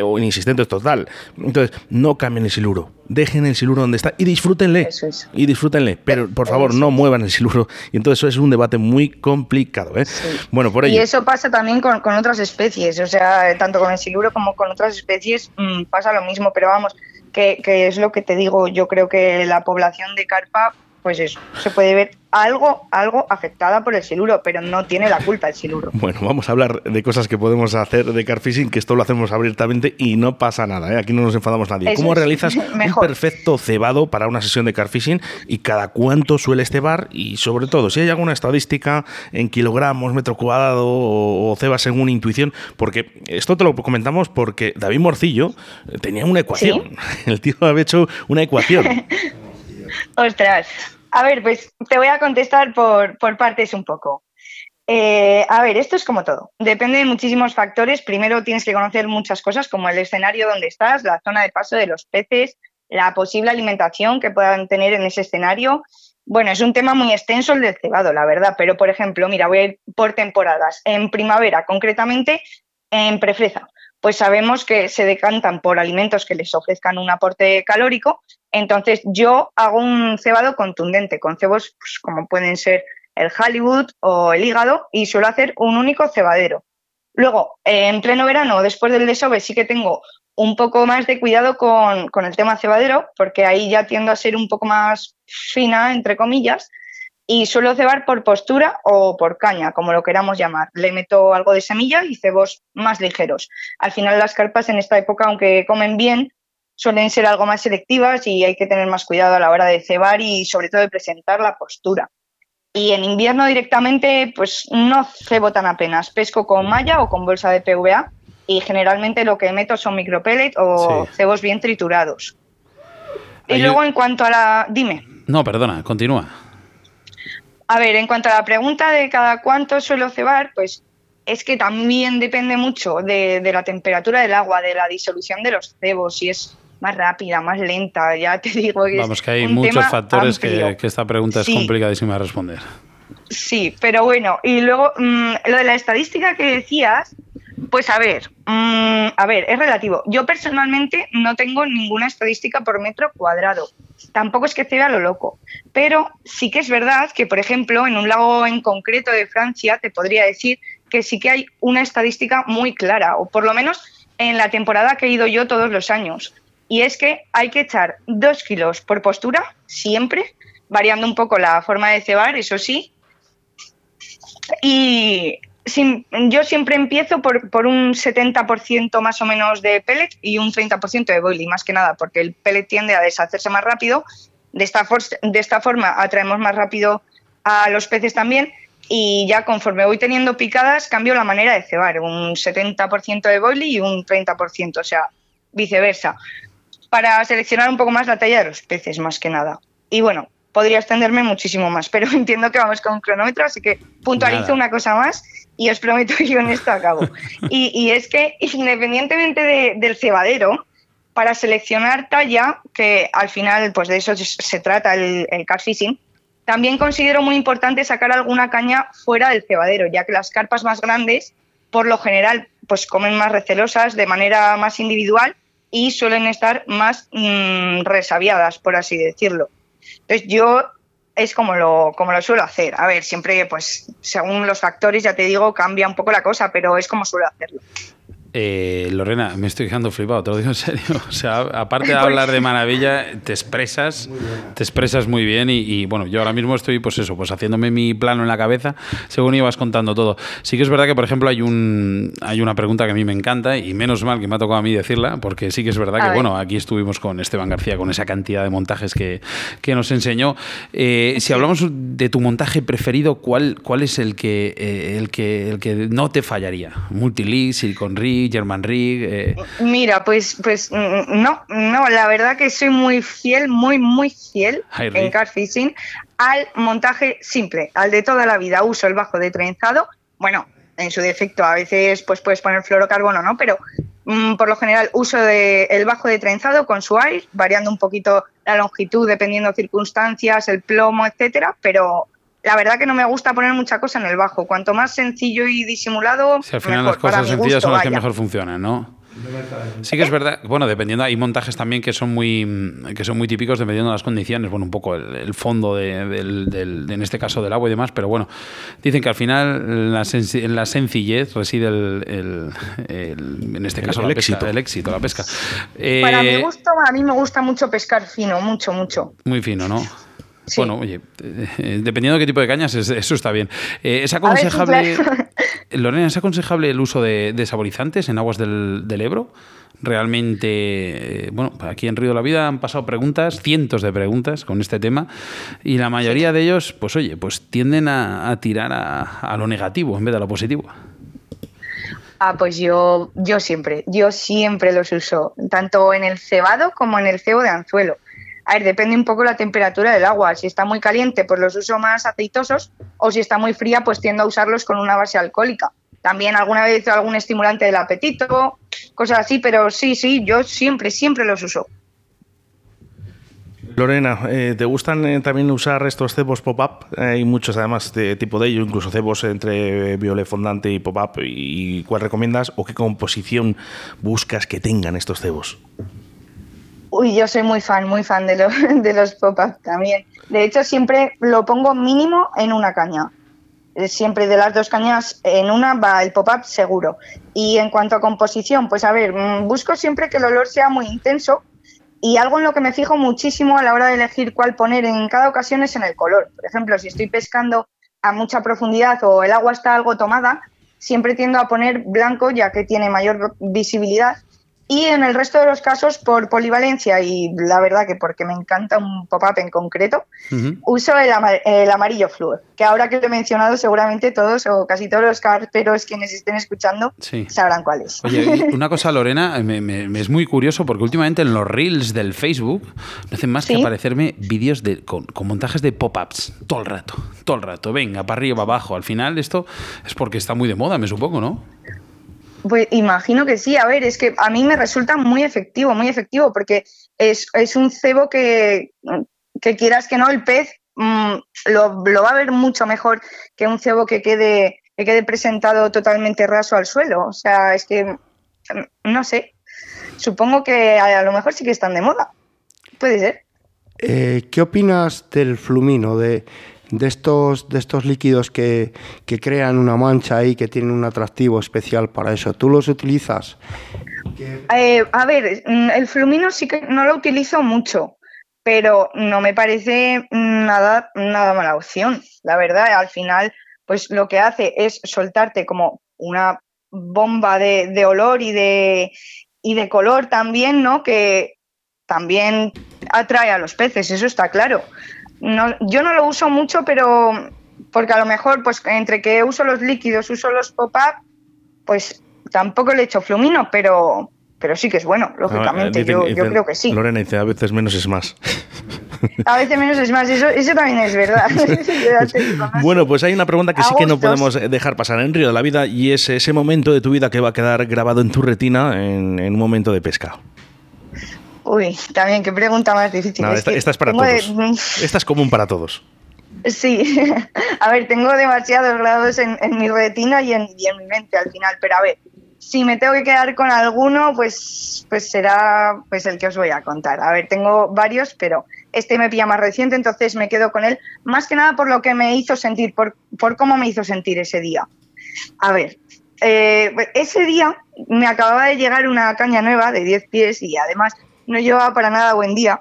Speaker 2: o inexistentes total. Entonces, no cambien el siluro, dejen el siluro donde está y disfrútenle. Y disfrútenle, pero por favor no muevan el siluro. Y entonces eso es un debate muy complicado. ¿eh? Bueno, por ello.
Speaker 5: Y eso pasa también con, otras especies, o sea, tanto con el siluro como con otras especies mm, pasa lo mismo, pero vamos, que, que es lo que te digo, yo creo que la población de carpa pues eso, se puede ver algo, algo afectada por el siluro, pero no tiene la culpa el siluro.
Speaker 2: Bueno, vamos a hablar de cosas que podemos hacer de carfishing, que esto lo hacemos abiertamente y no pasa nada, ¿eh? aquí no nos enfadamos nadie. ¿Cómo realizas *laughs* un perfecto cebado para una sesión de carfishing y cada cuánto sueles cebar? Y sobre todo, si hay alguna estadística en kilogramos, metro cuadrado o, cebas según intuición, porque esto te lo comentamos porque David Morcillo tenía una ecuación. *laughs* El tío había hecho una ecuación. *laughs*
Speaker 5: Ostras. A ver, pues te voy a contestar por, partes un poco. Eh, a ver, esto es como todo. Depende de muchísimos factores. Primero tienes que conocer muchas cosas como el escenario donde estás, la zona de paso de los peces, la posible alimentación que puedan tener en ese escenario. Bueno, es un tema muy extenso el del cebado, la verdad, pero por ejemplo, mira, voy a ir por temporadas. En primavera, concretamente, en prefreza, pues sabemos que se decantan por alimentos que les ofrezcan un aporte calórico. Entonces yo hago un cebado contundente con cebos pues, como pueden ser el Hollywood o el hígado y suelo hacer un único cebadero. Luego, en pleno verano, después del desove, sí que tengo un poco más de cuidado con, con el tema cebadero, porque ahí ya tiendo a ser un poco más fina, entre comillas, y suelo cebar por postura o por caña, como lo queramos llamar. Le meto algo de semilla y cebos más ligeros. Al final las carpas en esta época, aunque comen bien, suelen ser algo más selectivas y hay que tener más cuidado a la hora de cebar y sobre todo de presentar la postura. Y en invierno directamente, pues no cebo tan apenas. Pesco con malla o con bolsa de PVA y generalmente lo que meto son micropellet o cebos bien triturados. Y luego en cuanto a la... Dime.
Speaker 3: No, perdona, continúa.
Speaker 5: A ver, en cuanto a la pregunta de cada cuánto suelo cebar, pues es que también depende mucho de, la temperatura del agua, de la disolución de los cebos, si es más rápida, más lenta, ya te digo que
Speaker 3: Vamos, que hay muchos factores que, esta pregunta es complicadísima de responder.
Speaker 5: Sí, pero bueno, y luego mm, lo de la estadística que decías, pues a ver, mm, a ver, es relativo. Yo personalmente no tengo ninguna estadística por metro cuadrado. Tampoco es que esté a lo loco. Pero sí que es verdad que, por ejemplo, en un lago en concreto de Francia, te podría decir que sí que hay una estadística muy clara, o por lo menos en la temporada que he ido yo todos los años. Y es que hay que echar dos kilos por postura, siempre, variando un poco la forma de cebar, eso sí. Y yo siempre empiezo por, por un 70% más o menos de pellet y un 30% de boiling, más que nada, porque el pellet tiende a deshacerse más rápido. De esta, de esta forma atraemos más rápido a los peces también y ya conforme voy teniendo picadas cambio la manera de cebar, un 70% de boiling y un 30%, o sea, viceversa, para seleccionar un poco más la talla de los peces, más que nada. Y bueno, podría extenderme muchísimo más, pero *laughs* entiendo que vamos con un cronómetro, así que puntualizo una cosa más y os prometo que yo en esto acabo. *laughs* Y, es que independientemente del cebadero, para seleccionar talla, que al final pues de eso se trata el, el fishing, también considero muy importante sacar alguna caña fuera del cebadero, ya que las carpas más grandes, por lo general, pues comen más recelosas de manera más individual y suelen estar más mm, resabiadas, por así decirlo. Entonces yo es como lo, como lo suelo hacer. A ver, siempre, pues, según los factores, ya te digo, cambia un poco la cosa, pero es como suelo hacerlo.
Speaker 3: Eh, Lorena, me estoy quedando flipado, te lo digo en serio. *laughs* O sea, aparte de *laughs* hablar de maravilla, te expresas, te expresas muy bien y, bueno, yo ahora mismo estoy, pues eso, pues haciéndome mi plano en la cabeza según ibas contando todo. Sí que es verdad que, por ejemplo, hay un hay una pregunta que a mí me encanta y menos mal que me ha tocado a mí decirla, porque sí que es verdad que, bueno, aquí estuvimos con Esteban García con esa cantidad de montajes que, nos enseñó. Eh, si hablamos de tu montaje preferido, ¿cuál, cuál es el que, eh, el que el que no te fallaría? Multilead, Silicon German Rig. Eh.
Speaker 5: Mira, pues, pues mm, no, no, la verdad que soy muy fiel, muy, muy fiel en car fishing al montaje simple, al de toda la vida. Uso el bajo de trenzado, bueno, en su defecto a veces pues puedes poner fluorocarbono, ¿no? Pero mm, por lo general uso de, el bajo de trenzado con su aire, variando un poquito la longitud dependiendo de circunstancias, el plomo, etcétera, pero la verdad que no me gusta poner mucha cosa en el bajo. Cuanto más sencillo y disimulado.
Speaker 3: Si al final las cosas sencillas son las que mejor funcionan, ¿no? Sí que es verdad, bueno, dependiendo, hay montajes también que son muy que son muy típicos dependiendo de las condiciones, bueno, un poco el, fondo de, en este caso del agua y demás, pero bueno, dicen que al final en la, sencillez reside el, en este caso el, éxito. el éxito, la pesca.
Speaker 5: Para mi eh, gusto, a mí me gusta mucho pescar fino, mucho, mucho.
Speaker 3: Muy fino, ¿no? Bueno, oye, eh, dependiendo de qué tipo de cañas, eso está bien. Eh, ¿Es aconsejable, *laughs* Lorena, ¿es aconsejable el uso de, saborizantes en aguas del, Ebro? Realmente, eh, bueno, aquí en Río de la Vida han pasado preguntas, cientos de preguntas con este tema, y la mayoría de ellos, pues oye, pues tienden a, tirar a, lo negativo en vez de a lo positivo.
Speaker 5: Ah, pues yo, yo siempre, yo siempre los uso, tanto en el cebado como en el cebo de anzuelo. A ver, depende un poco la temperatura del agua. Si está muy caliente, pues los uso más aceitosos, o si está muy fría, pues tiendo a usarlos con una base alcohólica. También alguna vez algún estimulante del apetito, cosas así, pero sí, sí, yo siempre, siempre los uso.
Speaker 2: Lorena, eh, ¿te gustan eh, también usar estos cebos pop-up? Hay muchos además de tipo de ello, incluso cebos entre violet fondante y pop-up. ¿Y cuál recomiendas o qué composición buscas que tengan estos cebos?
Speaker 5: Uy, yo soy muy fan, muy fan de, *laughs* de los pop-up también. De hecho, siempre lo pongo mínimo en una caña. Eh, siempre de las dos cañas, en una va el pop-up seguro. Y en cuanto a composición, pues a ver, mm, busco siempre que el olor sea muy intenso y algo en lo que me fijo muchísimo a la hora de elegir cuál poner en cada ocasión es en el color. Por ejemplo, si estoy pescando a mucha profundidad o el agua está algo tomada, siempre tiendo a poner blanco ya que tiene mayor visibilidad Y en el resto de los casos, por polivalencia y la verdad que porque me encanta un pop-up en concreto, uso el, amarillo fluor, que ahora que lo he mencionado seguramente todos o casi todos los carteros quienes estén escuchando sabrán cuál es.
Speaker 3: Oye, *laughs* una cosa Lorena, me, es muy curioso porque últimamente en los reels del Facebook no hacen más que aparecerme vídeos con, con montajes de pop-ups todo el rato, todo el rato, venga, para arriba, para abajo. Al final esto es porque está muy de moda, me supongo, ¿no?
Speaker 5: Pues imagino que sí. A ver, es que a mí me resulta muy efectivo, muy efectivo, porque es, un cebo que, que quieras que no, el pez mm, lo, va a ver mucho mejor que un cebo que quede, que quede presentado totalmente raso al suelo. O sea, es que, mm, no sé, supongo que a, lo mejor sí que están de moda. Puede ser.
Speaker 4: Eh, ¿Qué opinas del flumino, de, de estos, de estos líquidos que, crean una mancha ahí, que tienen un atractivo especial para eso. ¿Tú los utilizas?
Speaker 5: Eh, a ver, mm, el flumino sí que no lo utilizo mucho, pero no me parece nada, nada mala opción. La verdad, al final, pues lo que hace es soltarte como una bomba de, de olor y de, y de color también, ¿no? Que también atrae a los peces, eso está claro no, yo no lo uso mucho, pero porque a lo mejor, pues entre que uso los líquidos, uso los pop-up, pues tampoco le echo flumino, pero, pero sí que es bueno, lógicamente, yo, creo que sí.
Speaker 2: Lorena dice, a veces menos es más. *laughs*
Speaker 5: A veces menos es más, eso, eso también es verdad. *laughs*
Speaker 2: bueno, pues hay una pregunta que sí que no podemos dejar pasar en Río de la Vida y es ese momento de tu vida que va a quedar grabado en tu retina en un momento de pesca.
Speaker 5: Uy, también, qué pregunta más difícil.
Speaker 2: esta, es para todos. Esta es común para todos.
Speaker 5: Sí, *laughs* a ver, tengo demasiados grados en, mi retina y en, mi mente al final, pero a ver, si me tengo que quedar con alguno, pues, pues será pues el que os voy a contar. A ver, tengo varios, pero este me pilla más reciente, entonces me quedo con él, más que nada por lo que me hizo sentir, por, por cómo me hizo sentir ese día. A ver, eh, ese día me acababa de llegar una caña nueva de 10 pies y además no llevaba para nada buen día.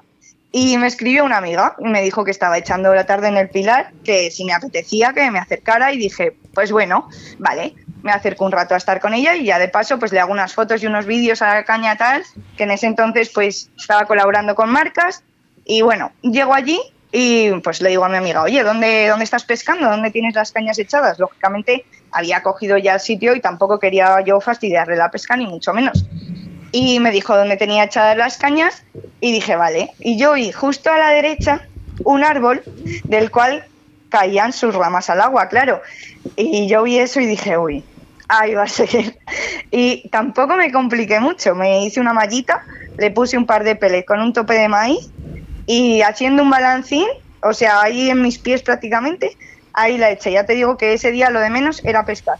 Speaker 5: Y me escribió una amiga y me dijo que estaba echando la tarde en el Pilar, que si me apetecía que me acercara y dije, pues bueno, vale, me acerco un rato a estar con ella y ya de paso pues le hago unas fotos y unos vídeos a la caña tal, que en ese entonces pues estaba colaborando con marcas y bueno, llego allí y pues le digo a mi amiga, oye, ¿dónde, ¿dónde estás pescando? ¿Dónde tienes las cañas echadas? Lógicamente había cogido ya el sitio y tampoco quería yo fastidiarle la pesca ni mucho menos y me dijo dónde tenía echadas las cañas y dije, vale. Y yo vi justo a la derecha un árbol del cual caían sus ramas al agua, claro. Y yo vi eso y dije, uy, ahí va a ser. *laughs* Y tampoco me compliqué mucho. Me hice una mallita, le puse un par de peles con un tope de maíz y haciendo un balancín, o sea, ahí en mis pies prácticamente, ahí la eché. Ya te digo que ese día lo de menos era pescar.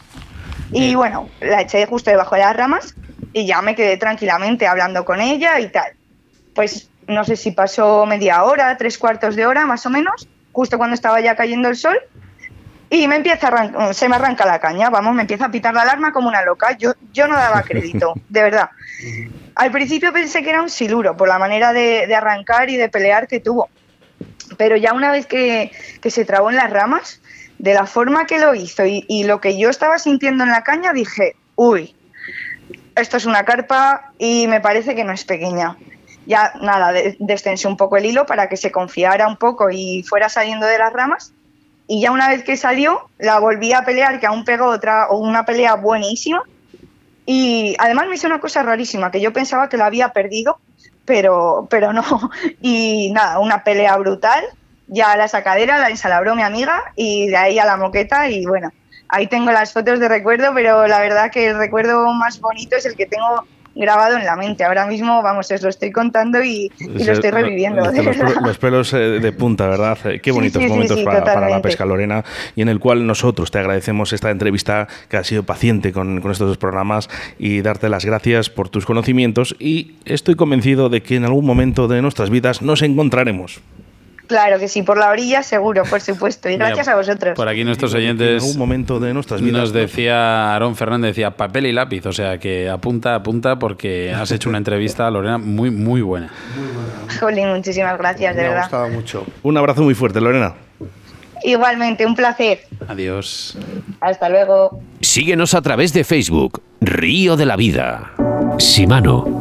Speaker 5: Y bueno, la eché justo debajo de las ramas y ya me quedé tranquilamente hablando con ella y tal. Pues no sé si pasó media hora, tres cuartos de hora más o menos, justo cuando estaba ya cayendo el sol, y me empieza se me arranca la caña, vamos, me empieza a pitar la alarma como una loca. Yo, yo no daba crédito, *laughs* de verdad. Al principio pensé que era un siluro por la manera de, arrancar y de pelear que tuvo. Pero ya una vez que, se trabó en las ramas, de la forma que lo hizo y, y lo que yo estaba sintiendo en la caña, dije, uy, esto es una carpa y me parece que no es pequeña. Ya nada, destensé un poco el hilo para que se confiara un poco y fuera saliendo de las ramas. Y ya una vez que salió, la volví a pelear, que aún pegó otra, una pelea buenísima. Y además me hizo una cosa rarísima, que yo pensaba que la había perdido, pero, pero no. *laughs* Y nada, una pelea brutal. Ya la sacadera la ensalabró mi amiga y de ahí a la moqueta y bueno, ahí tengo las fotos de recuerdo, pero la verdad que el recuerdo más bonito es el que tengo grabado en la mente. Ahora mismo, vamos, os lo estoy contando y, lo estoy reviviendo.
Speaker 2: Los, pelos eh, de punta, ¿verdad? Qué bonitos momentos para, la pesca, Lorena, y en el cual nosotros te agradecemos esta entrevista que has sido paciente con, con estos dos programas y darte las gracias por tus conocimientos y estoy convencido de que en algún momento de nuestras vidas nos encontraremos.
Speaker 5: Claro que sí, por la orilla seguro, por supuesto. Y gracias a vosotros.
Speaker 3: Por aquí nuestros oyentes.
Speaker 2: En un momento de nuestras vidas.
Speaker 3: Nos decía Aarón Fernández, decía papel y lápiz. O sea que apunta, apunta, porque has hecho una entrevista a Lorena muy, muy buena.
Speaker 5: Jolín, muchísimas gracias, de verdad. Me
Speaker 4: ha gustado mucho.
Speaker 2: Un abrazo muy fuerte, Lorena.
Speaker 5: Igualmente, un placer.
Speaker 3: Adiós.
Speaker 5: Hasta luego.
Speaker 1: Síguenos a través de Facebook, Río de la Vida. Simano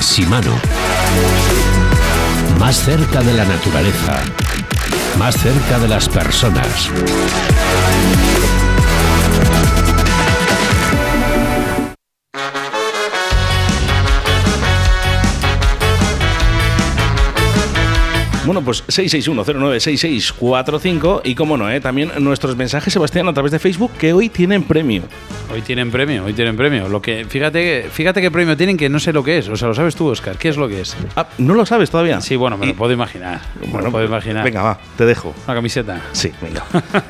Speaker 1: Simano. Más cerca de la naturaleza. Más cerca de las personas.
Speaker 2: Bueno, pues 661096645 y como no, ¿eh? también nuestros mensajes, Sebastián, a través de Facebook, que hoy tienen premio.
Speaker 3: Hoy tienen premio, hoy tienen premio. Lo que, fíjate, fíjate qué premio tienen que no sé lo que es. O sea, lo sabes tú, Oscar. ¿Qué es lo que es?
Speaker 2: Ah, ¿no lo sabes todavía?
Speaker 3: Sí, bueno, me lo puedo imaginar. Bueno, lo puedo imaginar.
Speaker 2: Venga, va, te dejo.
Speaker 3: Una camiseta.
Speaker 2: Sí, venga.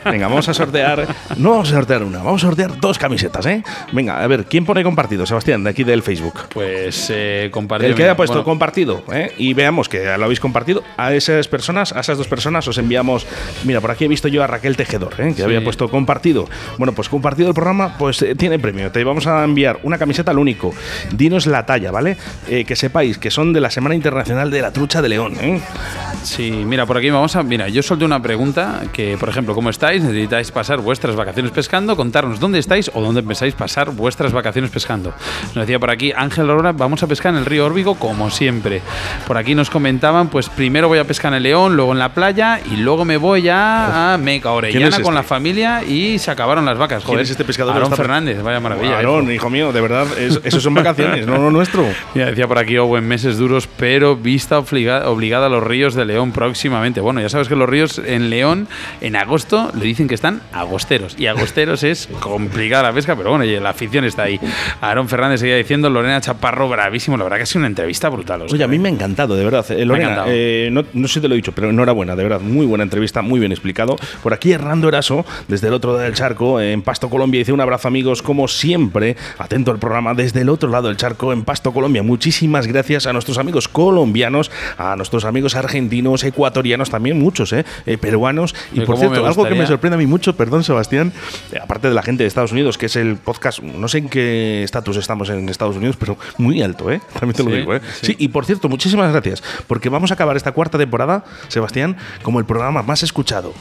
Speaker 2: venga, vamos a sortear. No vamos a sortear una, vamos a sortear dos camisetas, ¿eh? Venga, a ver, ¿quién pone compartido, Sebastián, de aquí del Facebook?
Speaker 3: Pues eh, compartido.
Speaker 2: El que haya puesto compartido, ¿eh? Y veamos que lo habéis compartido. A esas personas, a esas dos personas, os enviamos. Mira, por aquí he visto yo a Raquel Tejedor, ¿eh? que había puesto compartido. Bueno, pues compartido el programa, pues eh, tiene premio. Te vamos a enviar una camiseta al único. Dinos la talla, ¿vale? Eh, que sepáis que son de la Semana Internacional de la Trucha de León, ¿eh?
Speaker 3: Sí, mira, por aquí vamos a. Mira, yo solté una pregunta que, por ejemplo, ¿cómo estáis? ¿Necesitáis pasar vuestras vacaciones pescando? Contarnos dónde estáis o dónde pensáis pasar vuestras vacaciones pescando. Nos decía por aquí Ángel Aurora, vamos a pescar en el río Órbigo como siempre. Por aquí nos comentaban, pues primero voy a pescar en el León, luego en la playa y luego me voy ya a Meca Orellana con la familia y se acabaron las vacas.
Speaker 2: Joder, ¿Quién es este pescador?
Speaker 3: Aaron Fernández, vaya maravilla.
Speaker 2: Aaron, hijo mío, de verdad, *laughs* eso son vacaciones, no lo nuestro.
Speaker 3: Ya decía por aquí Owen, meses duros, pero vista obligada a los ríos de León próximamente. Bueno, ya sabes que los ríos en León en agosto le dicen que están agosteros. Y agosteros es *laughs* complicada la pesca, pero bueno, la afición está ahí. Aaron Fernández seguía diciendo, Lorena Chaparro, bravísimo. La verdad que ha sido una entrevista brutal.
Speaker 2: Oye, a mí me ha encantado, de verdad. Eh, Lorena, eh, no, no sé si te lo he dicho, pero enhorabuena, de verdad. Muy buena entrevista, muy bien explicado. Por aquí Hernando Eraso, desde el otro lado del charco, en Pasto, Colombia, dice un abrazo amigos, como siempre, atento al programa desde el otro lado del charco, en Pasto, Colombia. Muchísimas gracias a nuestros amigos colombianos, a nuestros amigos argentinos, ecuatorianos también, muchos, ¿eh? eh peruanos. Y por cierto, algo que me sorprende a mí mucho, perdón Sebastián, eh, aparte de la gente de Estados Unidos, que es el podcast, no sé en qué estatus estamos en Estados Unidos, pero muy alto, ¿eh? También te lo digo, ¿eh? Sí. y por cierto, muchísimas gracias, porque vamos a acabar esta cuarta temporada, Sebastián, como el programa más escuchado.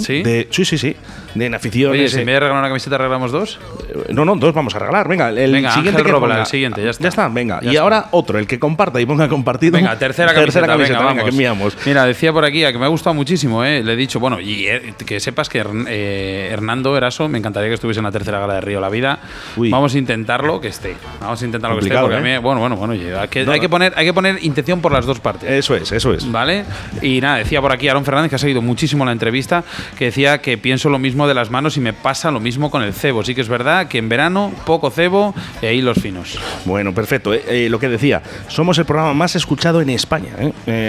Speaker 3: ¿Sí?
Speaker 2: De, sí, sí, sí. De en afición.
Speaker 3: Oye, si en vez de regalar una camiseta, regalamos dos.
Speaker 2: Eh, no, no, dos vamos a regalar. Venga, el siguiente que
Speaker 3: ponga, el siguiente, ya está.
Speaker 2: Ya está, venga. y ahora otro, el que comparta y ponga compartido.
Speaker 3: Venga, tercera camiseta,
Speaker 2: tercera camiseta venga, que enviamos.
Speaker 3: Mira, decía por aquí, a que me ha gustado muchísimo, ¿eh? le he dicho, bueno, y eh, que sepas que eh, Hernando Eraso, me encantaría que estuviese en la tercera gala de Río La Vida. Vamos a intentarlo que esté. Vamos a intentarlo que esté, porque a mí, bueno, bueno, bueno, hay que, hay, que poner, hay que poner intención por las dos partes.
Speaker 2: Eso es, eso es.
Speaker 3: ¿Vale? Y nada, decía por aquí Aaron Fernández, que ha seguido muchísimo la entrevista, que decía que pienso lo mismo de las manos y me pasa lo mismo con el cebo. Sí que es verdad que en verano poco cebo y ahí los finos.
Speaker 2: Bueno, perfecto. Eh, lo que decía, somos el programa más escuchado en España,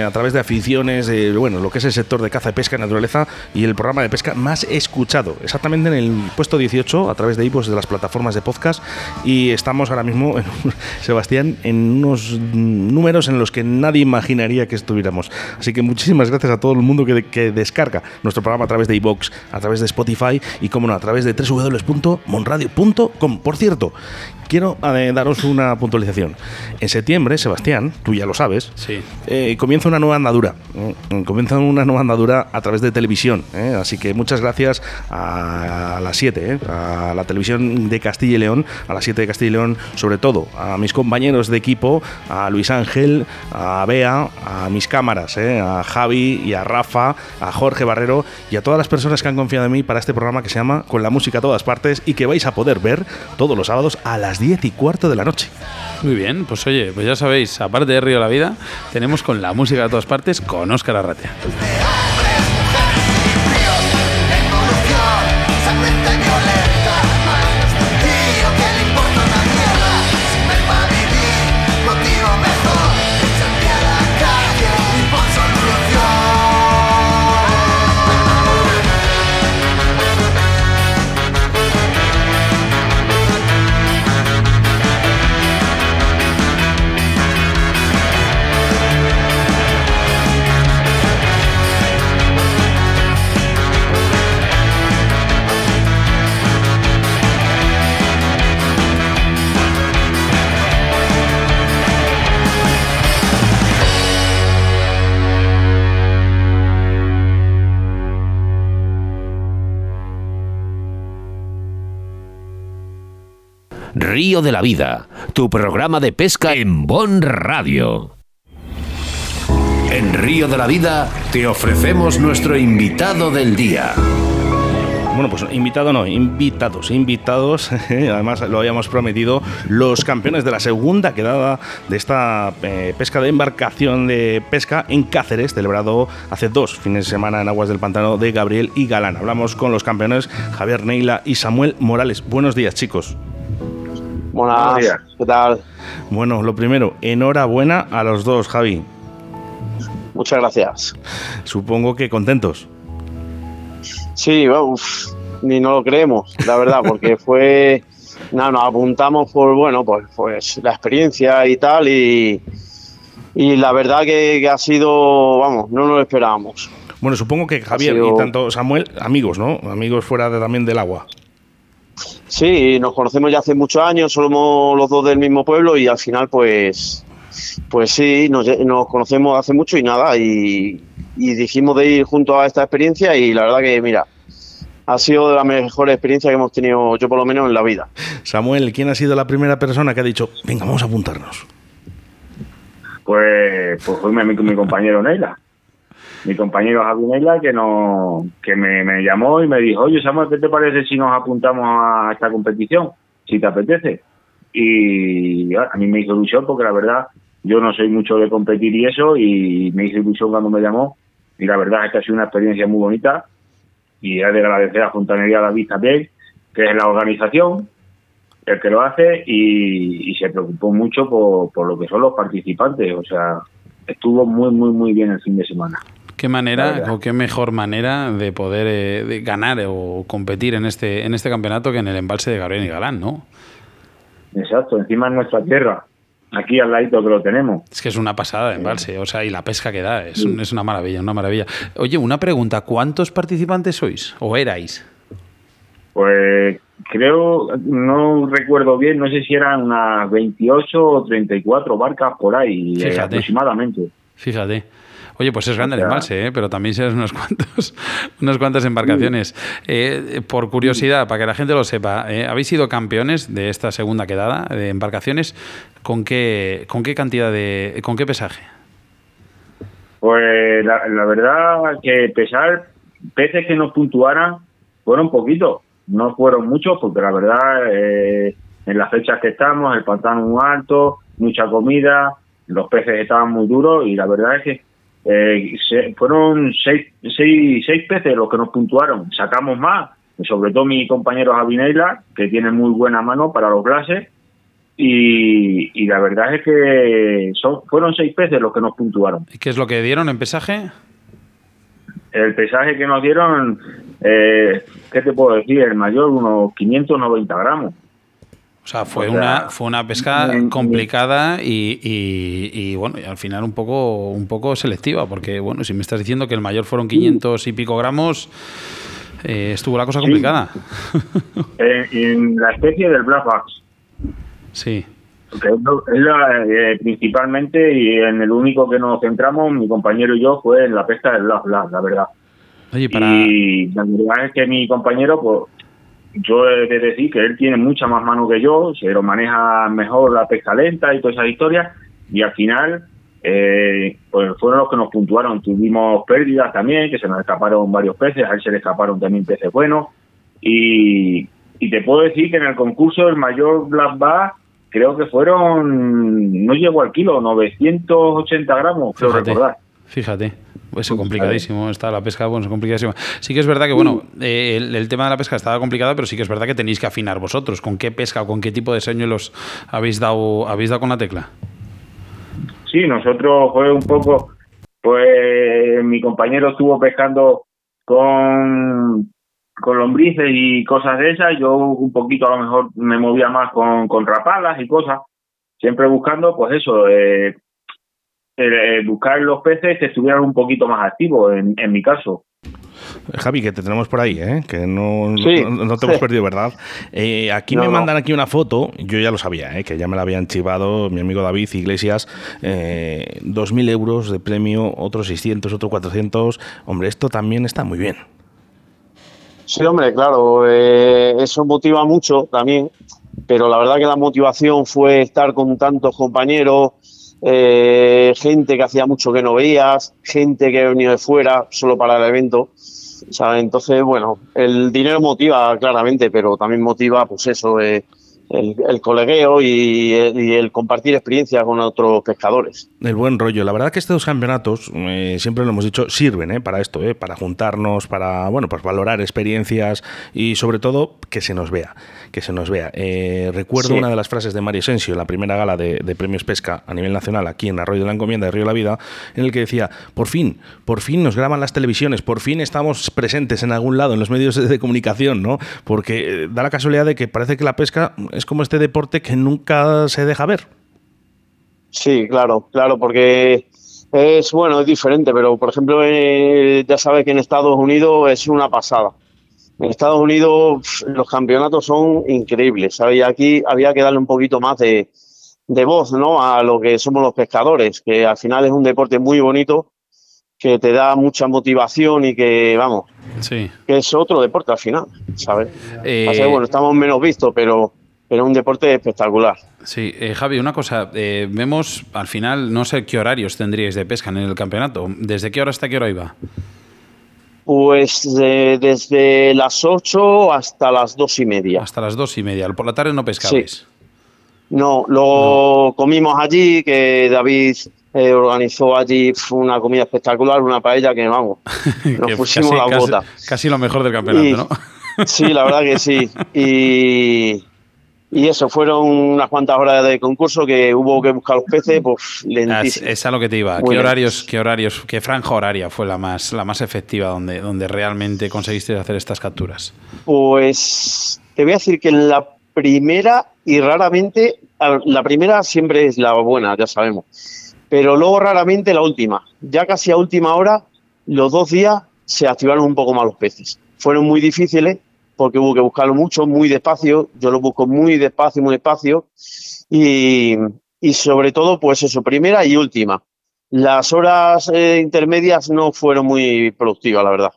Speaker 2: a través de aficiones, de, bueno, lo que es el sector de caza, pesca y naturaleza y el programa de pesca más escuchado, exactamente en el puesto 18 a través de IPOS de las plataformas de podcast y estamos ahora mismo, *laughs* Sebastián, en unos números en los que nadie imaginaría que estuviéramos. Así que muchísimas gracias a todo el mundo que, que descarga nuestro programa a través de iBox, a través de Spotify y, como no, a través de www.monradio.com. Por cierto, quiero eh, daros una puntualización. En septiembre, Sebastián, tú ya lo sabes,
Speaker 3: sí.
Speaker 2: Eh, comienza una nueva andadura. Mm, comienza una nueva andadura a través de televisión. ¿eh? Así que muchas gracias a, las 7, a la televisión de Castilla y León, a las 7 de Castilla y León, sobre todo a mis compañeros de equipo, a Luis Ángel, a Bea, a mis cámaras, a Javi y a Rafa, a Jorge Barrero y a todas las personas que han confiado en mí para este programa que se llama Con la música a todas partes y que vais a poder ver todos los sábados a las 10 y cuarto de la noche.
Speaker 3: Muy bien, pues oye, pues ya sabéis, aparte de Río de la Vida, tenemos con la música de todas partes con Óscar Arratia.
Speaker 1: Río de la Vida, tu programa de pesca en Bon Radio. En Río de la Vida te ofrecemos nuestro invitado del día.
Speaker 2: Bueno, pues invitado no, invitados, invitados, *laughs* además lo habíamos prometido, los campeones de la segunda quedada de esta eh, pesca de embarcación de pesca en Cáceres, celebrado hace dos fines de semana en aguas del pantano de Gabriel y Galán. Hablamos con los campeones Javier Neila y Samuel Morales. Buenos días, chicos.
Speaker 6: Buenos días, ¿qué tal?
Speaker 2: Bueno, lo primero, enhorabuena a los dos, Javi.
Speaker 6: Muchas gracias.
Speaker 2: Supongo que contentos.
Speaker 6: Sí, ni no lo creemos, la verdad, porque *laughs* fue, nada, nos apuntamos por, bueno, pues, pues la experiencia y tal, y, y la verdad que, ha sido, vamos, no nos lo esperábamos.
Speaker 2: Bueno, supongo que Javier y tanto Samuel, amigos, ¿no? Amigos fuera de, también del agua.
Speaker 6: Sí, nos conocemos ya hace muchos años, somos los dos del mismo pueblo y al final, pues, pues sí, nos, nos conocemos hace mucho y nada, y, y dijimos de ir junto a esta experiencia y la verdad que, mira, ha sido de la mejor experiencia que hemos tenido yo por lo menos en la vida.
Speaker 2: Samuel, ¿quién ha sido la primera persona que ha dicho, venga, vamos a apuntarnos?
Speaker 7: Pues, pues fue mi, mi compañero Neila. Mi compañero Javi Neila que, no, que me, llamó y me dijo, oye Samuel, ¿qué te parece si nos apuntamos a esta competición? Si te apetece. Y a mí me hizo ilusión porque la verdad yo no soy mucho de competir y eso y me hizo ilusión cuando me llamó y la verdad es que ha sido una experiencia muy bonita y he de agradecer a Fontanería David también, que es la organización, el que lo hace y, se preocupó mucho por, lo que son los participantes, o sea, estuvo muy, muy, muy bien el fin de semana.
Speaker 3: ¿Qué manera o qué mejor manera de poder eh, ganar o competir en este, en este campeonato que en el embalse de Gabriel y Galán, ¿no?
Speaker 7: Exacto, encima en nuestra tierra aquí al ladito que lo tenemos.
Speaker 3: Es que es una pasada de embalse, o sea, y la pesca que da, es, es, una maravilla, una maravilla. Oye, una pregunta, ¿cuántos participantes sois o erais?
Speaker 7: Pues creo, no recuerdo bien, no sé si eran unas 28 o 34 barcas por ahí aproximadamente.
Speaker 3: Fíjate. Oye, pues es grande el embalse, ¿eh? pero también seas unos cuantos, *laughs* unas cuantas embarcaciones. Eh, por curiosidad, para que la gente lo sepa, eh, ¿habéis sido campeones de esta segunda quedada de embarcaciones? ¿Con qué, con qué cantidad de, con qué pesaje?
Speaker 7: Pues la, verdad que pesar peces que nos puntuaran fueron poquitos, no fueron muchos, porque la verdad en las fechas que estamos, el pantano muy alto, mucha comida, los peces estaban muy duros y la verdad es que eh, fueron seis, seis, seis peces los que nos puntuaron. Sacamos más, sobre todo mi compañero Javineila, que tiene muy buena mano para los clases. Y, la verdad es que son, fueron seis peces los que nos puntuaron.
Speaker 3: ¿Y qué es lo que dieron en pesaje?
Speaker 7: El pesaje que nos dieron, eh, ¿qué te puedo decir? El mayor, unos 590 gramos.
Speaker 3: O sea, fue, una, fue una pesca complicada y, bueno, y al final un poco, un poco selectiva, porque bueno, si me estás diciendo que el mayor fueron 500 y pico gramos, eh, estuvo la cosa complicada.
Speaker 7: en la especie del Black Fox.
Speaker 3: Sí.
Speaker 7: es eh, principalmente y en el único que nos centramos, mi compañero y yo, fue en la pesca del Black la verdad.
Speaker 3: Oye, para...
Speaker 7: Y la verdad es que mi compañero, pues yo he de decir que él tiene mucha más mano que yo, se lo maneja mejor la pesca lenta y todas esas historias, y al final eh, pues fueron los que nos puntuaron. Tuvimos pérdidas también, que se nos escaparon varios peces, a él se le escaparon también peces buenos, y, te puedo decir que en el concurso el mayor Black Bass creo que fueron, no llegó al kilo, 980 gramos, creo recordar.
Speaker 3: Fíjate. Pues es complicadísimo, está la pesca, bueno, es complicadísima. Sí que es verdad que, bueno, eh, el, tema de la pesca estaba complicado, pero sí que es verdad que tenéis que afinar vosotros. ¿Con qué pesca o con qué tipo de señuelos habéis dado, habéis dado con la tecla?
Speaker 7: Sí, nosotros fue un poco, pues mi compañero estuvo pescando con, con lombrices y cosas de esas, yo un poquito a lo mejor me movía más con, con rapalas y cosas, siempre buscando, pues eso, eh, eh, buscar los peces que estuvieran un poquito más activos, en, mi caso.
Speaker 2: Javi, que te tenemos por ahí, ¿eh? que no, no, te hemos perdido, ¿verdad? Eh, aquí me mandan aquí una foto, yo ya lo sabía, ¿eh? que ya me la habían chivado mi amigo David Iglesias, eh, 2.000 euros de premio, otros 600, otros 400. Hombre, esto también está muy bien.
Speaker 6: Sí, hombre, claro, eso motiva mucho también pero la verdad que la motivación fue estar con tantos compañeros, eh, gente que hacía mucho que no veías, gente que ha venido de fuera solo para el evento. Entonces, bueno, el dinero motiva claramente, pero también motiva, pues eso, eh, el, colegueo y, el compartir experiencia con otros pescadores.
Speaker 2: El buen rollo. La verdad que estos campeonatos, eh, siempre lo hemos dicho, sirven eh, para esto, eh, para juntarnos, para bueno, pues valorar experiencias y sobre todo que se nos vea, que se nos vea. recuerdo una de las frases de Mario Sensio en la primera gala de, Premios Pesca a nivel nacional aquí en Arroyo de la Encomienda de Río de la Vida, en el que decía, por fin, por fin nos graban las televisiones, por fin estamos presentes en algún lado en los medios de comunicación, ¿no? Porque da la casualidad de que parece que la pesca es como este deporte que nunca se deja ver.
Speaker 6: Sí, claro, claro, porque es bueno, es diferente, pero por ejemplo, eh, ya sabes que en Estados Unidos es una pasada. En Estados Unidos los campeonatos son increíbles, ¿sabes? Y aquí había que darle un poquito más de, voz, ¿no? A lo que somos los pescadores, que al final es un deporte muy bonito, que te da mucha motivación y que, vamos, sí. que es otro deporte al final, ¿sabes? Eh, bueno, estamos menos vistos, pero pero un deporte espectacular.
Speaker 3: Sí, eh, Javi, una cosa, eh, vemos al final, no sé qué horarios tendríais de pesca en el campeonato. ¿Desde qué hora hasta qué hora iba?
Speaker 6: Pues desde las 8 hasta las 2 y media.
Speaker 3: Hasta las 2 y media. Por la tarde no pescabais.
Speaker 6: No, lo comimos allí, que David eh, organizó allí una comida espectacular, una paella que, vamos, *laughs* nos pusimos la bota.
Speaker 3: Casi lo mejor del campeonato, ¿no?
Speaker 6: sí, la verdad que sí. *laughs* Y, y eso, fueron unas cuantas horas de concurso que hubo que buscar los peces, pues lentísimo.
Speaker 3: Es, a lo que te iba. ¿Qué horarios, qué horarios, qué franja horaria fue la más, la más efectiva donde, donde realmente conseguiste hacer estas capturas?
Speaker 6: Pues te voy a decir que la primera y raramente, la primera siempre es la buena, ya sabemos, pero luego raramente la última. Ya casi a última hora, los dos días se activaron un poco más los peces. Fueron muy difíciles porque hubo que buscarlo mucho, muy despacio, yo lo busco muy despacio, muy despacio, y, sobre todo, pues eso, primera y última. Las horas eh, intermedias no fueron muy productivas, la verdad.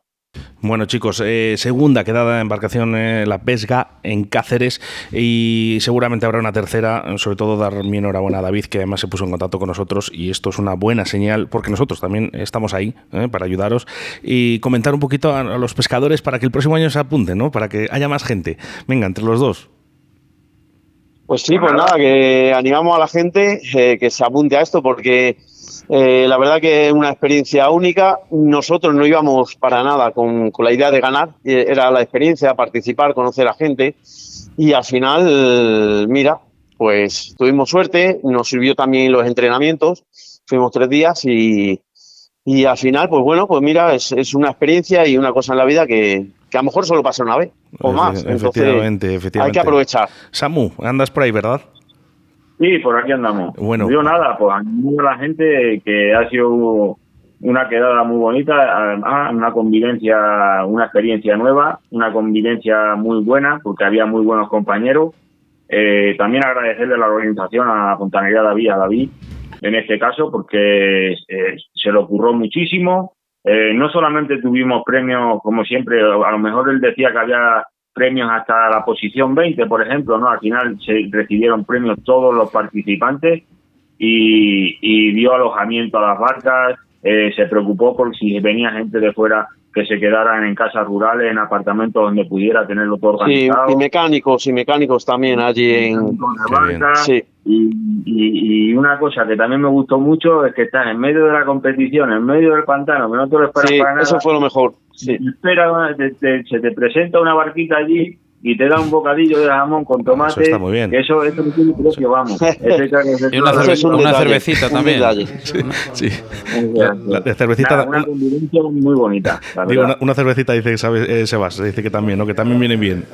Speaker 2: Bueno chicos, eh, segunda quedada de embarcación eh, la pesca en Cáceres y seguramente habrá una tercera, sobre todo dar mi enhorabuena a David que además se puso en contacto con nosotros y esto es una buena señal porque nosotros también estamos ahí eh, para ayudaros y comentar un poquito a, los pescadores para que el próximo año se apunten, ¿no? para que haya más gente. Venga, entre los dos.
Speaker 6: Pues sí, pues nada, que animamos a la gente que se apunte a esto porque eh, la verdad que es una experiencia única. Nosotros no íbamos para nada con, la idea de ganar, eh, era la experiencia, participar, conocer a gente. Y al final, mira, pues tuvimos suerte, nos sirvió también los entrenamientos, fuimos tres días y, y al final, pues bueno, pues mira, es, es, una experiencia y una cosa en la vida que, que a lo mejor solo pasa una vez o más.
Speaker 2: efectivamente, efectivamente.
Speaker 6: Hay que aprovechar.
Speaker 2: Samu, andas por ahí, ¿verdad?
Speaker 7: Sí, por aquí andamos. Bueno. Yo nada, pues animo a la gente que ha sido una quedada muy bonita, además una convivencia, una experiencia nueva, una convivencia muy buena, porque había muy buenos compañeros. Eh, también agradecerle a la organización, a Fontanería David, a David, en este caso, porque eh, se lo ocurrió muchísimo. Eh, no solamente tuvimos premios, como siempre, a lo mejor él decía que había premios hasta la posición 20, por ejemplo, ¿no? Al final se recibieron premios todos los participantes y, dio alojamiento a las barcas, eh, se preocupó por si venía gente de fuera que se quedaran en casas rurales, en apartamentos donde pudiera tenerlo todo organizado.
Speaker 6: Sí, y mecánicos, y mecánicos también allí en...
Speaker 7: Sí. Y, y, una cosa que también me gustó mucho es que estás en medio de la competición, en medio del pantano, que no te lo esperas para nada.
Speaker 6: eso fue lo mejor. Sí.
Speaker 7: Espera, se te presenta una barquita allí y te da un bocadillo de jamón con tomate. Eso
Speaker 2: está muy bien.
Speaker 7: Eso, eso no tiene precio, vamos. *laughs*
Speaker 3: y una, una cervecita también.
Speaker 2: sí. La, cervecita.
Speaker 7: una convivencia muy bonita.
Speaker 2: Digo, una, cervecita dice ¿sabes? Eh, Sebas, dice que también, ¿no? Que también viene bien.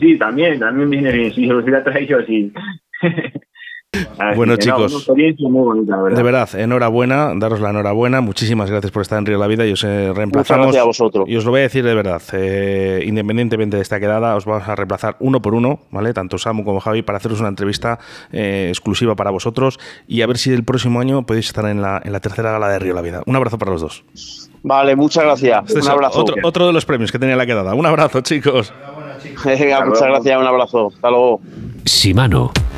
Speaker 7: Sí, también, también viene bien. Si lo hubiera traído, *laughs* sí.
Speaker 2: bueno, chicos, de verdad, enhorabuena, daros la enhorabuena, muchísimas gracias por estar en Río de la Vida y os eh, reemplazamos.
Speaker 6: a vosotros.
Speaker 2: Y os lo voy a decir de verdad, eh, independientemente de esta quedada, os vamos a reemplazar uno por uno, ¿vale? Tanto Samu como Javi, para haceros una entrevista eh, exclusiva para vosotros y a ver si el próximo año podéis estar en la, en la tercera gala de Río de la Vida. Un abrazo para los dos.
Speaker 6: Vale, muchas gracias. Este Un abrazo.
Speaker 2: Otro, otro de los premios que tenía la quedada. Un abrazo, chicos.
Speaker 6: muchas gracias, un abrazo. Hasta luego.
Speaker 1: Shimano,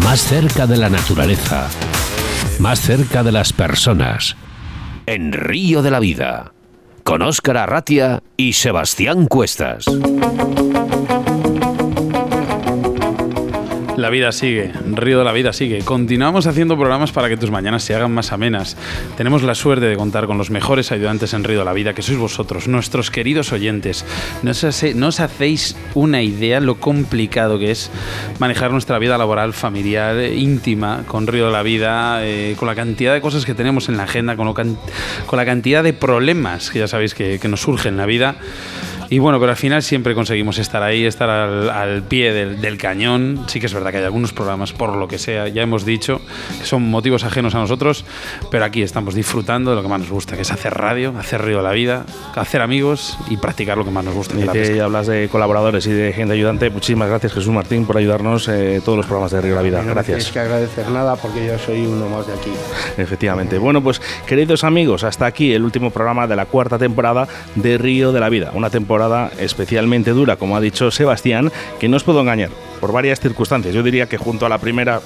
Speaker 1: más cerca de la naturaleza, más cerca de las personas. En Río de la Vida, con Óscar Arratia y Sebastián Cuestas.
Speaker 3: La vida sigue, Río de la Vida sigue. Continuamos haciendo programas para que tus mañanas se hagan más amenas. Tenemos la suerte de contar con los mejores ayudantes en Río de la Vida, que sois vosotros, nuestros queridos oyentes. No os, hacéis una idea lo complicado que es manejar nuestra vida laboral, familiar, íntima, con Río de la Vida, eh, con la cantidad de cosas que tenemos en la agenda, con, la cantidad de problemas que ya sabéis que, que nos surgen en la vida. Y bueno, pero al final siempre conseguimos estar ahí, estar al, pie del, cañón. Sí que es verdad que hay algunos programas, por lo que sea, ya hemos dicho, que son motivos ajenos a nosotros, pero aquí estamos disfrutando de lo que más nos gusta, que es hacer radio, hacer río de la vida, hacer amigos y practicar lo que más nos gusta.
Speaker 2: Y que hablas de colaboradores y de gente ayudante, muchísimas gracias Jesús Martín por ayudarnos en eh, todos los programas de Río de la Vida. gracias. No
Speaker 4: que agradecer nada porque yo soy uno más de aquí.
Speaker 2: Efectivamente. Bueno, pues queridos amigos, hasta aquí el último programa de la cuarta temporada de Río de la Vida, una temporada especialmente dura, como ha dicho Sebastián, que no os puedo engañar, por varias circunstancias. Yo diría que junto a la primera,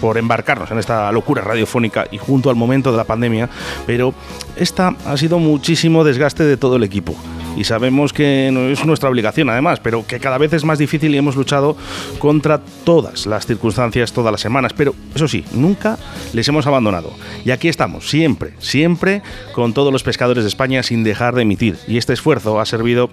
Speaker 2: por embarcarnos en esta locura radiofónica y junto al momento de la pandemia, pero esta ha sido muchísimo desgaste de todo el equipo y sabemos que es nuestra obligación además, pero que cada vez es más difícil y hemos luchado contra todas las circunstancias todas las semanas, pero eso sí, nunca les hemos abandonado. Y aquí estamos, siempre, siempre con todos los pescadores de España sin dejar de emitir. Y este esfuerzo ha servido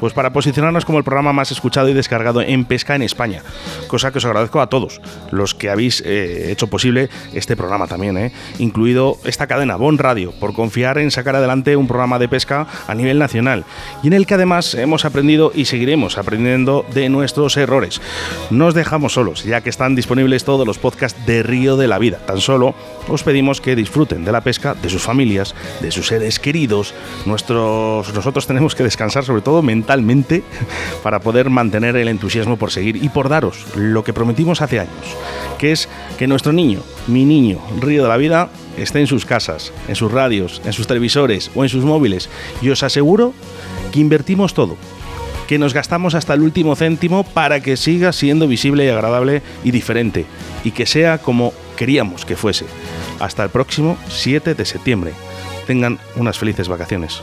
Speaker 2: pues para posicionarnos como el programa más escuchado y descargado en pesca en España, cosa que os agradezco a todos los que habéis eh, hecho posible este programa también, eh, incluido esta cadena Bon Radio, por confiar en sacar adelante un programa de pesca a nivel nacional y en el que además hemos aprendido y seguiremos aprendiendo de nuestros errores. No os dejamos solos, ya que están disponibles todos los podcasts de Río de la Vida. Tan solo os pedimos que disfruten de la pesca, de sus familias, de sus seres queridos. Nuestros, nosotros tenemos que descansar sobre todo mentalmente *laughs* para poder mantener el entusiasmo por seguir y por daros lo que prometimos hace años, que es que nuestro niño, mi niño, Río de la Vida, esté en sus casas, en sus radios, en sus televisores o en sus móviles. Y os aseguro que invertimos todo, que nos gastamos hasta el último céntimo para que siga siendo visible y agradable y diferente, y que sea como queríamos que fuese. Hasta el próximo 7 de septiembre. Tengan unas felices vacaciones.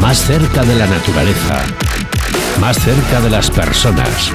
Speaker 1: Más cerca de la naturaleza. Más cerca de las personas.